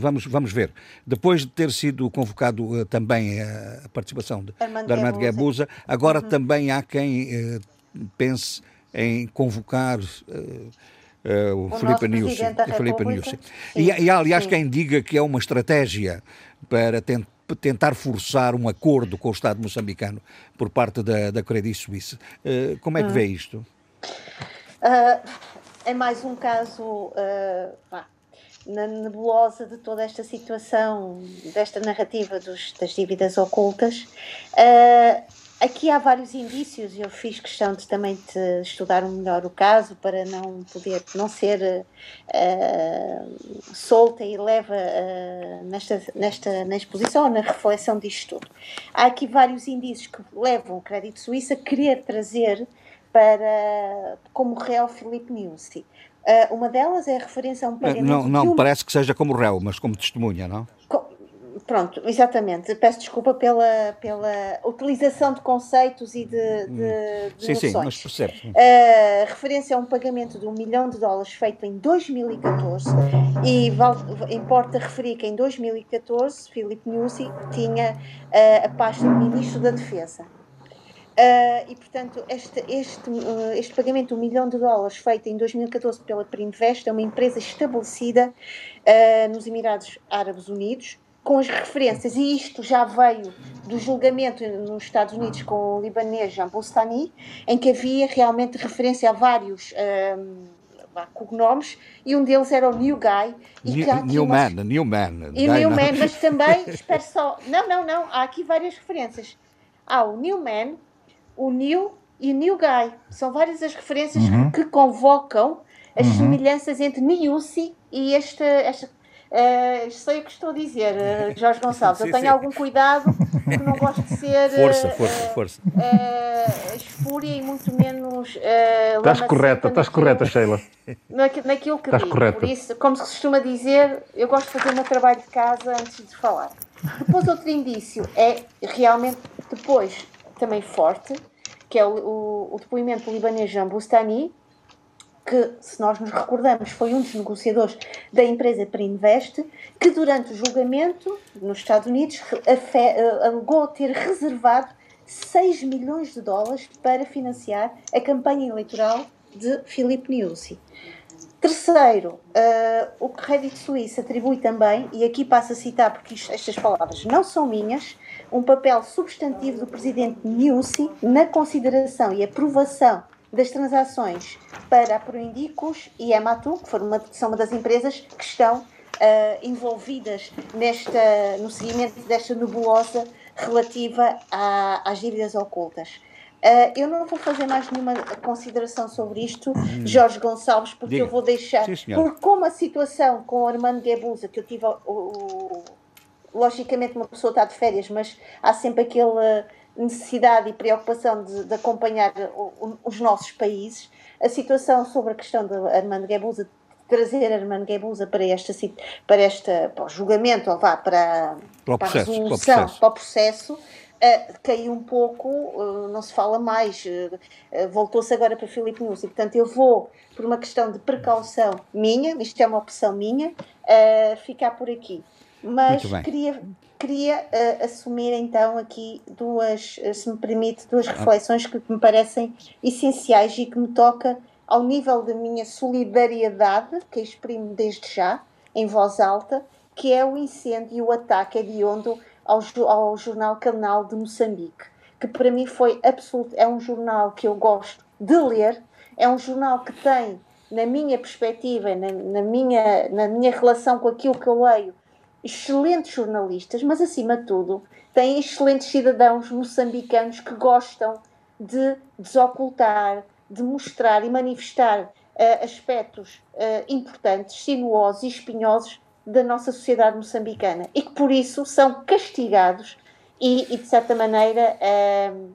Vamos, vamos ver. Depois de ter sido convocado uh, também a participação de,
Armando
de Armando Guebuza, agora
Uhum.
também há quem uh, pense em convocar. Uh, o,
O
Filipe
nosso
Nilsson.
República.
Nilsson. E, e há, aliás,
sim.
quem diga que é uma estratégia para tent- tentar forçar um acordo com o Estado moçambicano por parte da, da Credit Suisse. Uh, como é que
Hum.
vê isto?
Ah, é mais um caso ah, pá, na nebulosa de toda esta situação, desta narrativa dos- das dívidas ocultas. Aqui há vários indícios, eu fiz questão de também de estudar melhor o caso para não poder, não ser uh, solta e leva uh, nesta, nesta, na exposição ou na reflexão disto tudo. Há aqui vários indícios que levam o Crédito Suíço a querer trazer para, como réu Filipe Nussi. Uh, uma delas é a referência a um pagamento...
Não, não parece que seja como réu, mas como testemunha, não?
Pronto, exatamente. Peço desculpa pela, pela utilização de conceitos e de, de, de
sim,
noções.
Sim, mas percebe.
Uh, referência a um pagamento de um milhão de dólares feito em 2014 e importa referir que em 2014 Filipe Nussi tinha uh, a pasta de Ministro da Defesa. Uh, e, portanto, este, este, uh, este pagamento de um milhão de dólares feito em 2014 pela Priminvest é uma empresa estabelecida uh, nos Emirados Árabes Unidos, com as referências, e isto já veio do julgamento nos Estados Unidos com o libanês Jean em que havia realmente referência a vários um, cognomes, e um deles era o New Guy.
E New, new Man, New Man.
E New Man, mas também, espero só, não, não, não, há aqui várias referências. Há o New Man, o New e o New Guy. São várias as referências uhum. que convocam as uhum. semelhanças entre Niusi e esta, esta Uh, sei o que estou a dizer, uh, Jorge Gonçalves. sim, eu tenho sim. algum cuidado, porque não gosto de ser.
Força, uh, força, força.
Esfúria e muito menos.
estás correta, estás correta, Sheila.
Naquilo, que
estás
digo.
Correta.
Por isso, como se costuma dizer, eu gosto de fazer o meu trabalho de casa antes de falar. Depois, outro indício é realmente, depois, também forte, que é o, o, o depoimento do libanês Jean Boustani, que, se nós nos recordamos, foi um dos negociadores da empresa Prininvest, que durante o julgamento nos Estados Unidos alegou ter reservado 6 milhões de dólares para financiar a campanha eleitoral de Filipe Niusi. Terceiro, uh, o Crédito Suíço atribui também, e aqui passo a citar porque isto, estas palavras não são minhas, um papel substantivo do presidente Niusi na consideração e aprovação das transações para a Proindicus e a Matu, que, foram uma, são uma das empresas que estão uh, envolvidas nesta, no seguimento desta nebulosa relativa a, às dívidas ocultas. Uh, eu não vou fazer mais nenhuma consideração sobre isto, hum. Jorge Gonçalves, porque Diga. eu vou deixar.
Sim,
porque como a situação com o Armando Guebuza, que eu tive o, o, logicamente uma pessoa está de férias, mas há sempre aquele necessidade e preocupação de, de acompanhar o, os nossos países, a situação sobre a questão de Armando Guebuza, trazer Armando Guebuza para, esta, para, esta, para o julgamento, ou vá, para,
para,
para
processo,
a resolução,
para o processo,
para o processo uh, caiu um pouco, uh, não se fala mais, uh, voltou-se agora para Filipe Nunes, e portanto eu vou, por uma questão de precaução minha, isto é uma opção minha, ficar por aqui. Mas queria queria uh, assumir então aqui duas, uh, se me permite, duas reflexões que me parecem essenciais e que me toca ao nível da minha solidariedade, que exprimo desde já, em voz alta, que é o incêndio e o ataque hediondo ao, ao jornal Canal de Moçambique, que para mim foi absoluto, é um jornal que eu gosto de ler, é um jornal que tem, na minha perspectiva, na, na minha, na minha relação com aquilo que eu leio, excelentes jornalistas, mas acima de tudo têm excelentes cidadãos moçambicanos que gostam de desocultar, de mostrar e manifestar uh, aspectos uh, importantes, sinuosos e espinhosos da nossa sociedade moçambicana e que por isso são castigados e, e de certa maneira, uh,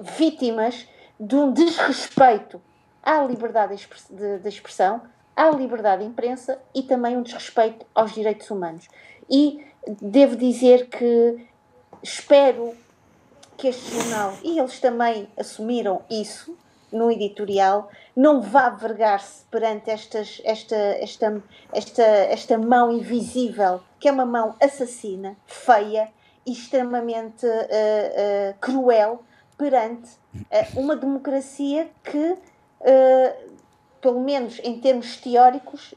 vítimas de um desrespeito à liberdade de expressão, à liberdade de imprensa e também um desrespeito aos direitos humanos. E devo dizer que espero que este jornal, e eles também assumiram isso no editorial, não vá vergar-se perante estas, esta, esta, esta, esta mão invisível, que é uma mão assassina, feia e extremamente uh, uh, cruel perante uh, uma democracia que pelo menos em termos teóricos,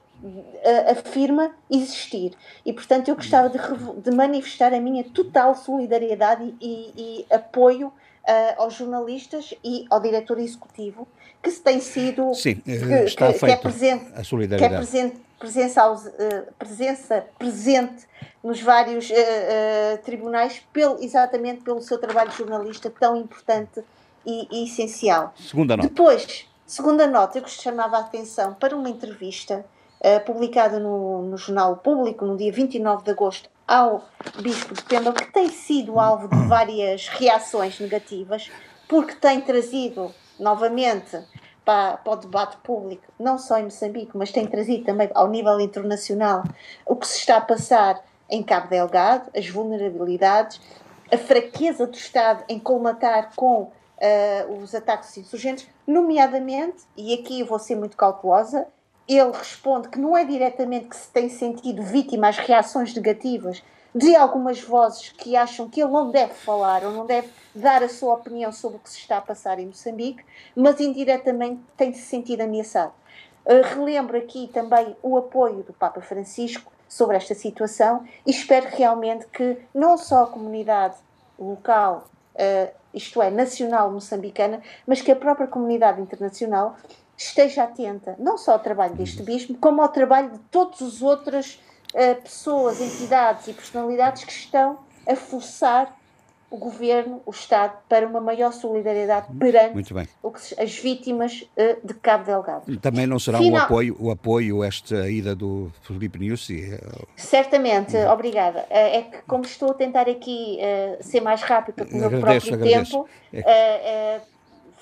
afirma existir. E, portanto, eu gostava de, de manifestar a minha total solidariedade e, e apoio uh, aos jornalistas e ao diretor executivo, que se tem sido.
Sim, que, está que, que é presente,
a solidariedade. Que é presente, presença, uh, presença presente nos vários uh, tribunais, pelo, exatamente pelo seu trabalho jornalista tão importante e, e, essencial.
Segunda nota.
Depois, segunda nota, eu que chamava a atenção para uma entrevista publicada no, no Jornal Público no dia 29 de agosto ao Bispo de Pemba, que tem sido alvo de várias reações negativas, porque tem trazido novamente para, para, o debate público, não só em Moçambique, mas tem trazido também ao nível internacional o que se está a passar em Cabo Delgado, as vulnerabilidades, a fraqueza do Estado em colmatar com uh, os ataques insurgentes, nomeadamente, e aqui eu vou ser muito cautelosa, ele responde que não é diretamente que se tem sentido vítima às reações negativas de algumas vozes que acham que ele não deve falar ou não deve dar a sua opinião sobre o que se está a passar em Moçambique, mas indiretamente tem-se sentido ameaçado. Uh, relembro aqui também o apoio do Papa Francisco sobre esta situação e espero realmente que não só a comunidade local, isto é, nacional moçambicana, mas que a própria comunidade internacional esteja atenta não só ao trabalho deste bispo, como ao trabalho de todas as outras uh, pessoas, entidades e personalidades que estão a forçar o governo, o Estado, para uma maior solidariedade perante que, as vítimas uh, de Cabo Delgado.
Também não será Final... um apoio, o apoio esta ida do Felipe Nussi? Eh,
Certamente, uhum. obrigada. Uh, é que como estou a tentar aqui uh, ser mais rápido com o meu próprio agradeço. tempo, é.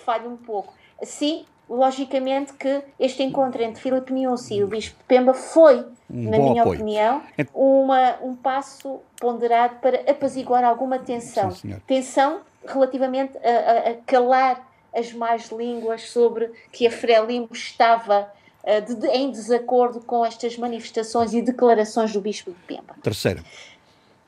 falho um pouco. Sim, logicamente que este encontro entre Filipe Nussi e o Bispo de Pemba foi, um na minha apoio. opinião, uma, um passo ponderado para apaziguar alguma tensão. Sim, tensão relativamente a, a, a, calar as más línguas sobre que a Frelimo estava uh, de, de, em desacordo com estas manifestações e declarações do Bispo de Pemba.
Terceira.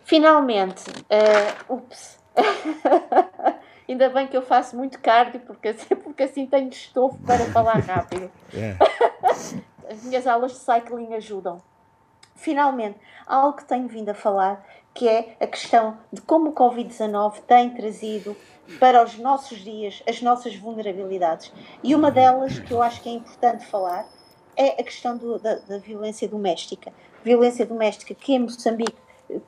Finalmente, uh, ups. Ainda bem que eu faço muito cardio, porque assim, porque assim tenho estofo para falar rápido. É. As minhas aulas de cycling ajudam. Finalmente, algo que tenho vindo a falar, que é a questão de como o Covid-19 tem trazido para os nossos dias as nossas vulnerabilidades. E uma delas que eu acho que é importante falar é a questão do, da, da violência doméstica. Violência doméstica que em Moçambique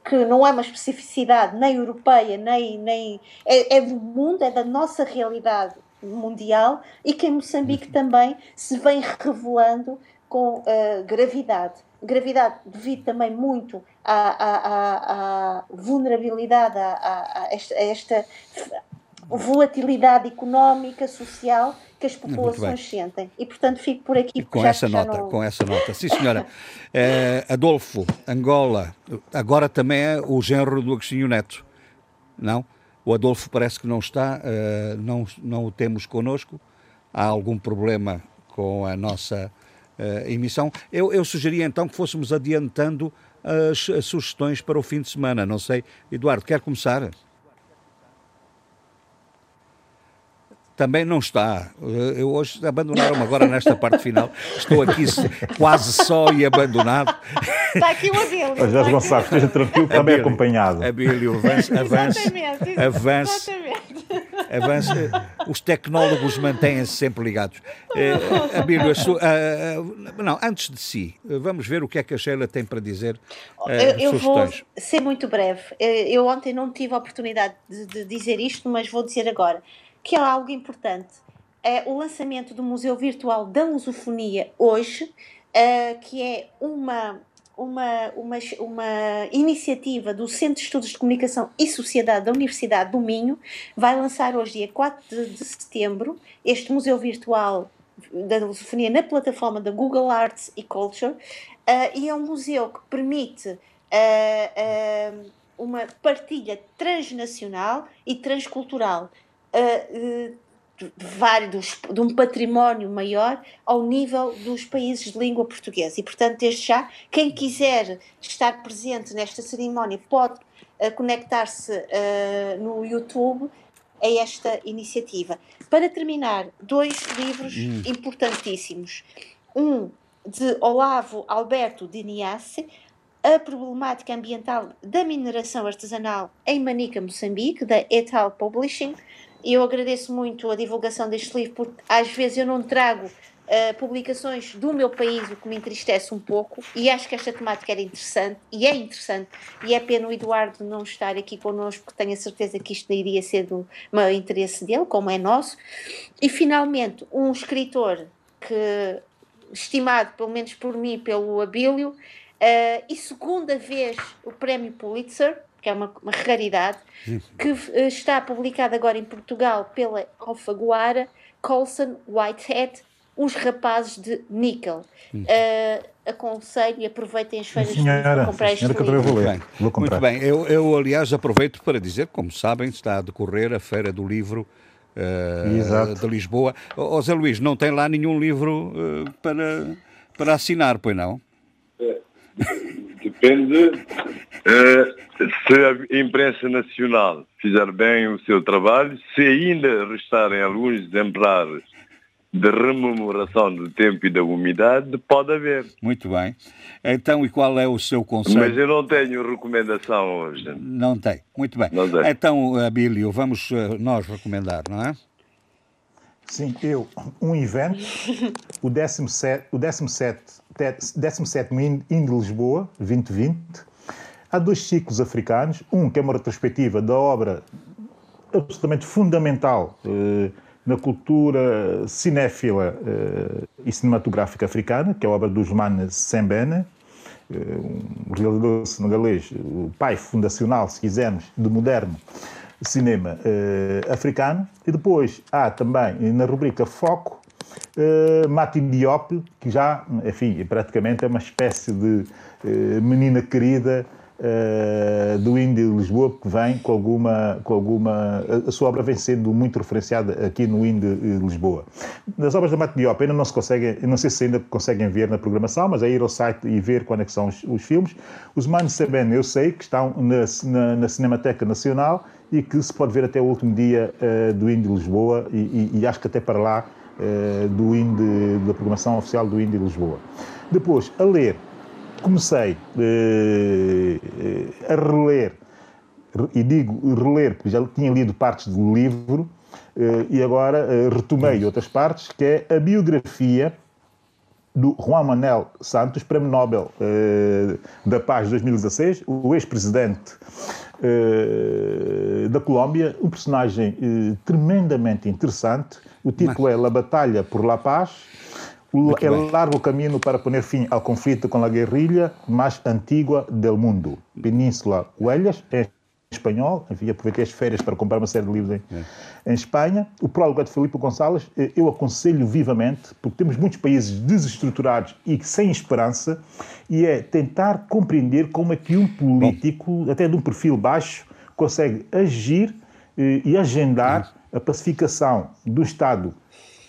que não é uma especificidade nem europeia, nem, nem é, é, do mundo, é da nossa realidade mundial e que em Moçambique uhum. também se vem revelando com uh, gravidade. Gravidade devido também muito à, à, à, à vulnerabilidade, à, esta, a esta volatilidade económica, social que as populações sentem. E, portanto, fico por aqui.
Com essa nota, não... com essa nota. Sim, senhora. É, Adolfo, Angola, agora também é o genro do Agostinho Neto, não? O Adolfo parece que não está, uh, não, não o temos connosco. Há algum problema com a nossa uh, emissão. Eu, eu sugeria então que fôssemos adiantando as, as sugestões para o fim de semana. Não sei, Eduardo, quer começar? Também não está. Eu hoje abandonaram-me agora nesta parte final. Estou aqui quase só e abandonado.
Está aqui o Abílio.
Jorge Gonçalves, esteja tranquilo, também acompanhado.
Abílio, avance, avance, avance, avance. Os tecnólogos mantêm-se sempre ligados. Uh, Abílio, uh, não, antes de si, vamos ver o que é que a Sheila tem para dizer.
Uh, eu, eu vou ser muito breve. Eu ontem não tive a oportunidade de, de dizer isto, mas vou dizer agora que é algo importante. É o lançamento do Museu Virtual da Lusofonia hoje, uh, que é uma, uma, uma, uma iniciativa do Centro de Estudos de Comunicação e Sociedade da Universidade do Minho. Vai lançar hoje, dia 4 de, setembro, este Museu Virtual da Lusofonia na plataforma da Google Arts e Culture. Uh, e é um museu que permite. Uh, uma partilha transnacional e transcultural uh, vários, de um património maior ao nível dos países de língua portuguesa. E, portanto, desde já, quem quiser estar presente nesta cerimónia pode uh, conectar-se uh, no YouTube a esta iniciativa. Para terminar, dois livros hum. importantíssimos. Um de Olavo Alberto de Niasse, A Problemática Ambiental da Mineração Artesanal em Manica, Moçambique, da Etal Publishing, eu agradeço muito a divulgação deste livro, porque às vezes eu não trago uh, publicações do meu país, o que me entristece um pouco, e acho que esta temática era interessante, e é interessante, e é pena o Eduardo não estar aqui connosco, porque tenho a certeza que isto iria ser do maior interesse dele, como é nosso. E finalmente, um escritor que, estimado pelo menos por mim, pelo Abílio, uh, e segunda vez o prémio Pulitzer, que é uma, uma raridade, que uh, está publicado agora em Portugal pela Alfaguara, Colson Whitehead, Os Rapazes de Níquel. Uh, aconselho e aproveitem as feiras
senhora,
para comprar este livro.
Eu vou, ler. vou comprar.
Muito bem, eu, eu aliás aproveito para dizer, como sabem, está a decorrer a Feira do Livro uh, de Lisboa. Ó oh, Zé Luís, não tem lá nenhum livro uh, para, para assinar, pois não?
Depende uh, se a imprensa nacional fizer bem o seu trabalho, se ainda restarem alguns exemplares de rememoração do tempo e da umidade, pode haver.
Muito bem. Então, e qual é o seu conselho?
Mas eu não tenho recomendação hoje.
Não tem. Muito bem. Não tem. Então, Abílio, vamos uh, nós recomendar, não é?
Sim, eu. Um evento, o 17, o 17, 17 Indo Lisboa, 2020. Há dois ciclos africanos. Um que é uma retrospectiva da obra absolutamente fundamental. Uh, na cultura cinéfila uh, e cinematográfica africana, que é a obra do Ousmane Sembene, uh, um realizador senegalês, o pai fundacional, se quisermos, do moderno cinema uh, africano. E depois há também, na rubrica Foco, uh, Mati Diop, que já, enfim, praticamente é uma espécie de menina querida uh, do Índio de Lisboa, que vem com alguma, com alguma. A sua obra vem sendo muito referenciada aqui no Índio de Lisboa. Das obras da Mate Diop ainda não se conseguem, não sei se ainda conseguem ver na programação, mas é ir ao site e ver quando é que são os, os filmes. Os Manos Sabene, eu sei que estão na, na, na, Cinemateca Nacional e que se pode ver até o último dia uh, do Índio de Lisboa e, e, e, acho que até para lá uh, do Índio, da programação oficial do Índio de Lisboa. Depois, a ler comecei eh, a reler, e digo reler porque já tinha lido partes do livro, eh, e agora eh, retomei outras partes, que é a biografia do Juan Manuel Santos, Prémio Nobel da Paz de 2016, o ex-presidente da Colômbia, um personagem tremendamente interessante. O título é La Batalha por la Paz é largo caminho para pôr fim ao conflito com a guerrilha mais antiga do mundo. Península Huelhas, em espanhol, enfim, aproveitei as férias para comprar uma série de livros em, é. em Espanha. O prólogo é de Filipe Gonçalves, eh, eu aconselho vivamente, porque temos muitos países desestruturados e sem esperança, e é tentar compreender como é que um político, Bom. até de um perfil baixo, consegue agir eh, e agendar a pacificação do Estado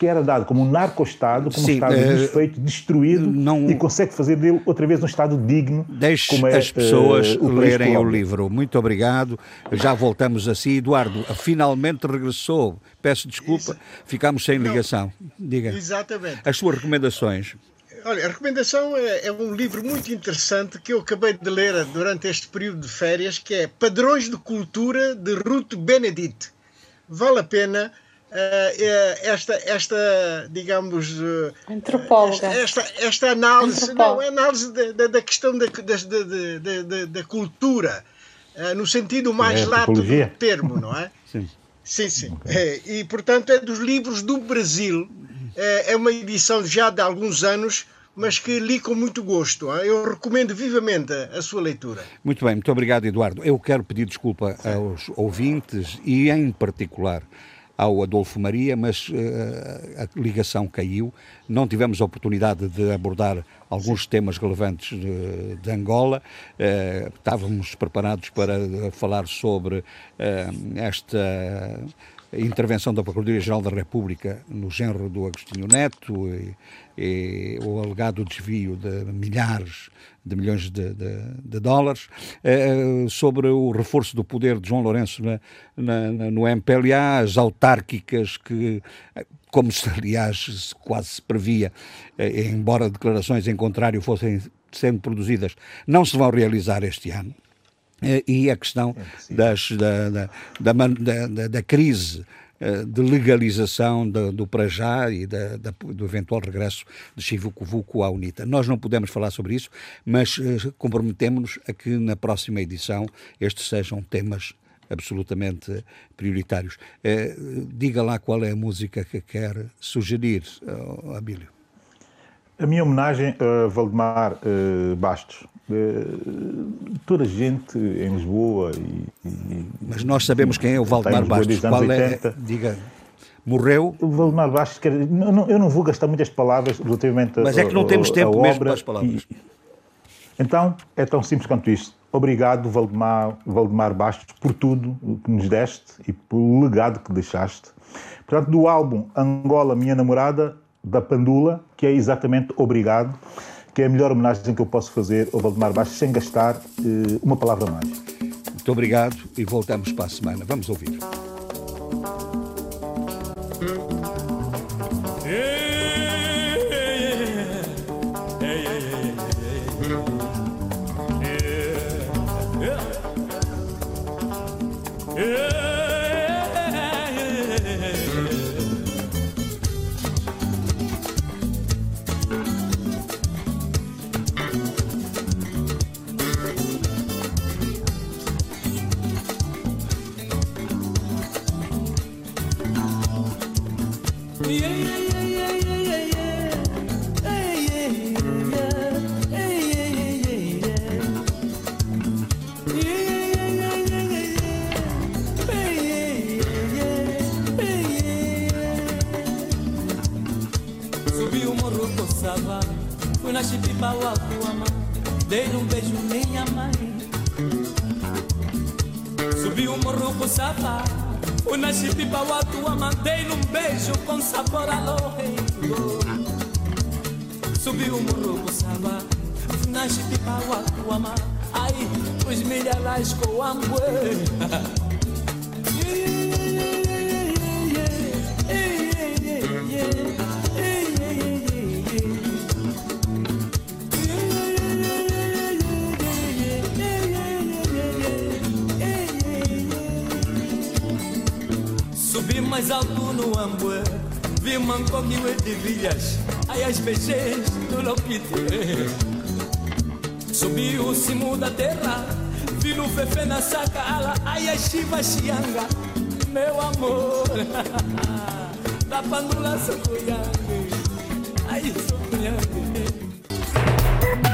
que era dado como um narco-Estado, como Sim, um Estado uh, desfeito, destruído, não, e consegue fazer dele outra vez um Estado digno.
Deixe como é, as pessoas uh, o lerem o livro. Muito obrigado. Já voltamos assim. Eduardo, finalmente regressou. Peço desculpa, Isso. ficámos sem ligação. Diga.
Exatamente.
As suas recomendações.
Olha, a recomendação é, é, um livro muito interessante que eu acabei de ler durante este período de férias, que é Padrões de Cultura de Ruth Benedict. Vale a pena uh, esta, esta, digamos, uh,
antropóloga.
Esta, esta, esta análise, Antropóloga. não, é análise da, da, questão da, da, da, da cultura, no sentido mais é, lato do termo, não é?
sim.
Sim, sim. É, e, portanto, é dos livros do Brasil. É, é uma edição já de alguns anos, mas que li com muito gosto. Eu recomendo vivamente a, a, sua leitura.
Muito bem, muito obrigado, Eduardo. Eu quero pedir desculpa aos ouvintes e, em particular, ao Adolfo Maria, mas uh, a ligação caiu. Não tivemos a oportunidade de abordar alguns temas relevantes de, de Angola. Uh, estávamos preparados para falar sobre uh, esta intervenção da Procuradoria-Geral da República no género do Agostinho Neto e, e o alegado desvio de milhares de milhões de, de, de dólares, eh, sobre o reforço do poder de João Lourenço na, na, no MPLA, as autárquicas que, como se aliás quase se previa, eh, embora declarações em contrário fossem sendo produzidas, não se vão realizar este ano. Eh, e a questão é das, da, da, da, da, crise
de legalização do, do para já e da, da, do eventual regresso de Chivuco Vuco à UNITA. Nós não podemos falar sobre isso, mas comprometemos-nos a que na próxima edição estes sejam temas absolutamente prioritários. diga lá qual é a música que quer sugerir, Abílio.
A minha homenagem a Valdemar Bastos. Uh, toda a gente em Lisboa e,
e, Mas nós sabemos quem é o Valdemar Bastos. Qual é? Diga. Morreu?
O Valdemar Bastos, quer, não, eu não vou gastar muitas palavras relativamente
Mas é que não temos tempo mesmo para as palavras.
E, então, é tão simples quanto isto. Obrigado, Valdemar, Valdemar Bastos, por tudo que nos deste e pelo legado que deixaste. Portanto, do álbum Angola, Minha Namorada, da Pandula, que é exatamente obrigado, que é a melhor homenagem que eu posso fazer ao Valdemar Baixo sem gastar uh, uma palavra mais.
Muito obrigado e voltamos para a semana. Vamos ouvir. Mas o balou a tua mão Dei um beijo nem a mãe. Subi o um morro com sabá O nascipi balou a tua mão Dei um beijo com sabor a lohengo Subi o um morro com sabá O nascipi balou a tua mão. Ai, os milhares com amor
fecheiros do Lopite. Subi o cimo da terra, vi no fefe na saca, ala, ai a chiva chianga, meu amor. da pandula socuyangue, ai socuyangue.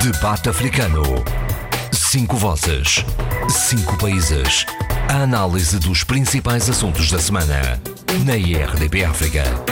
Debate africano. Cinco vozes, cinco países. A análise dos principais assuntos da semana na IRDP África.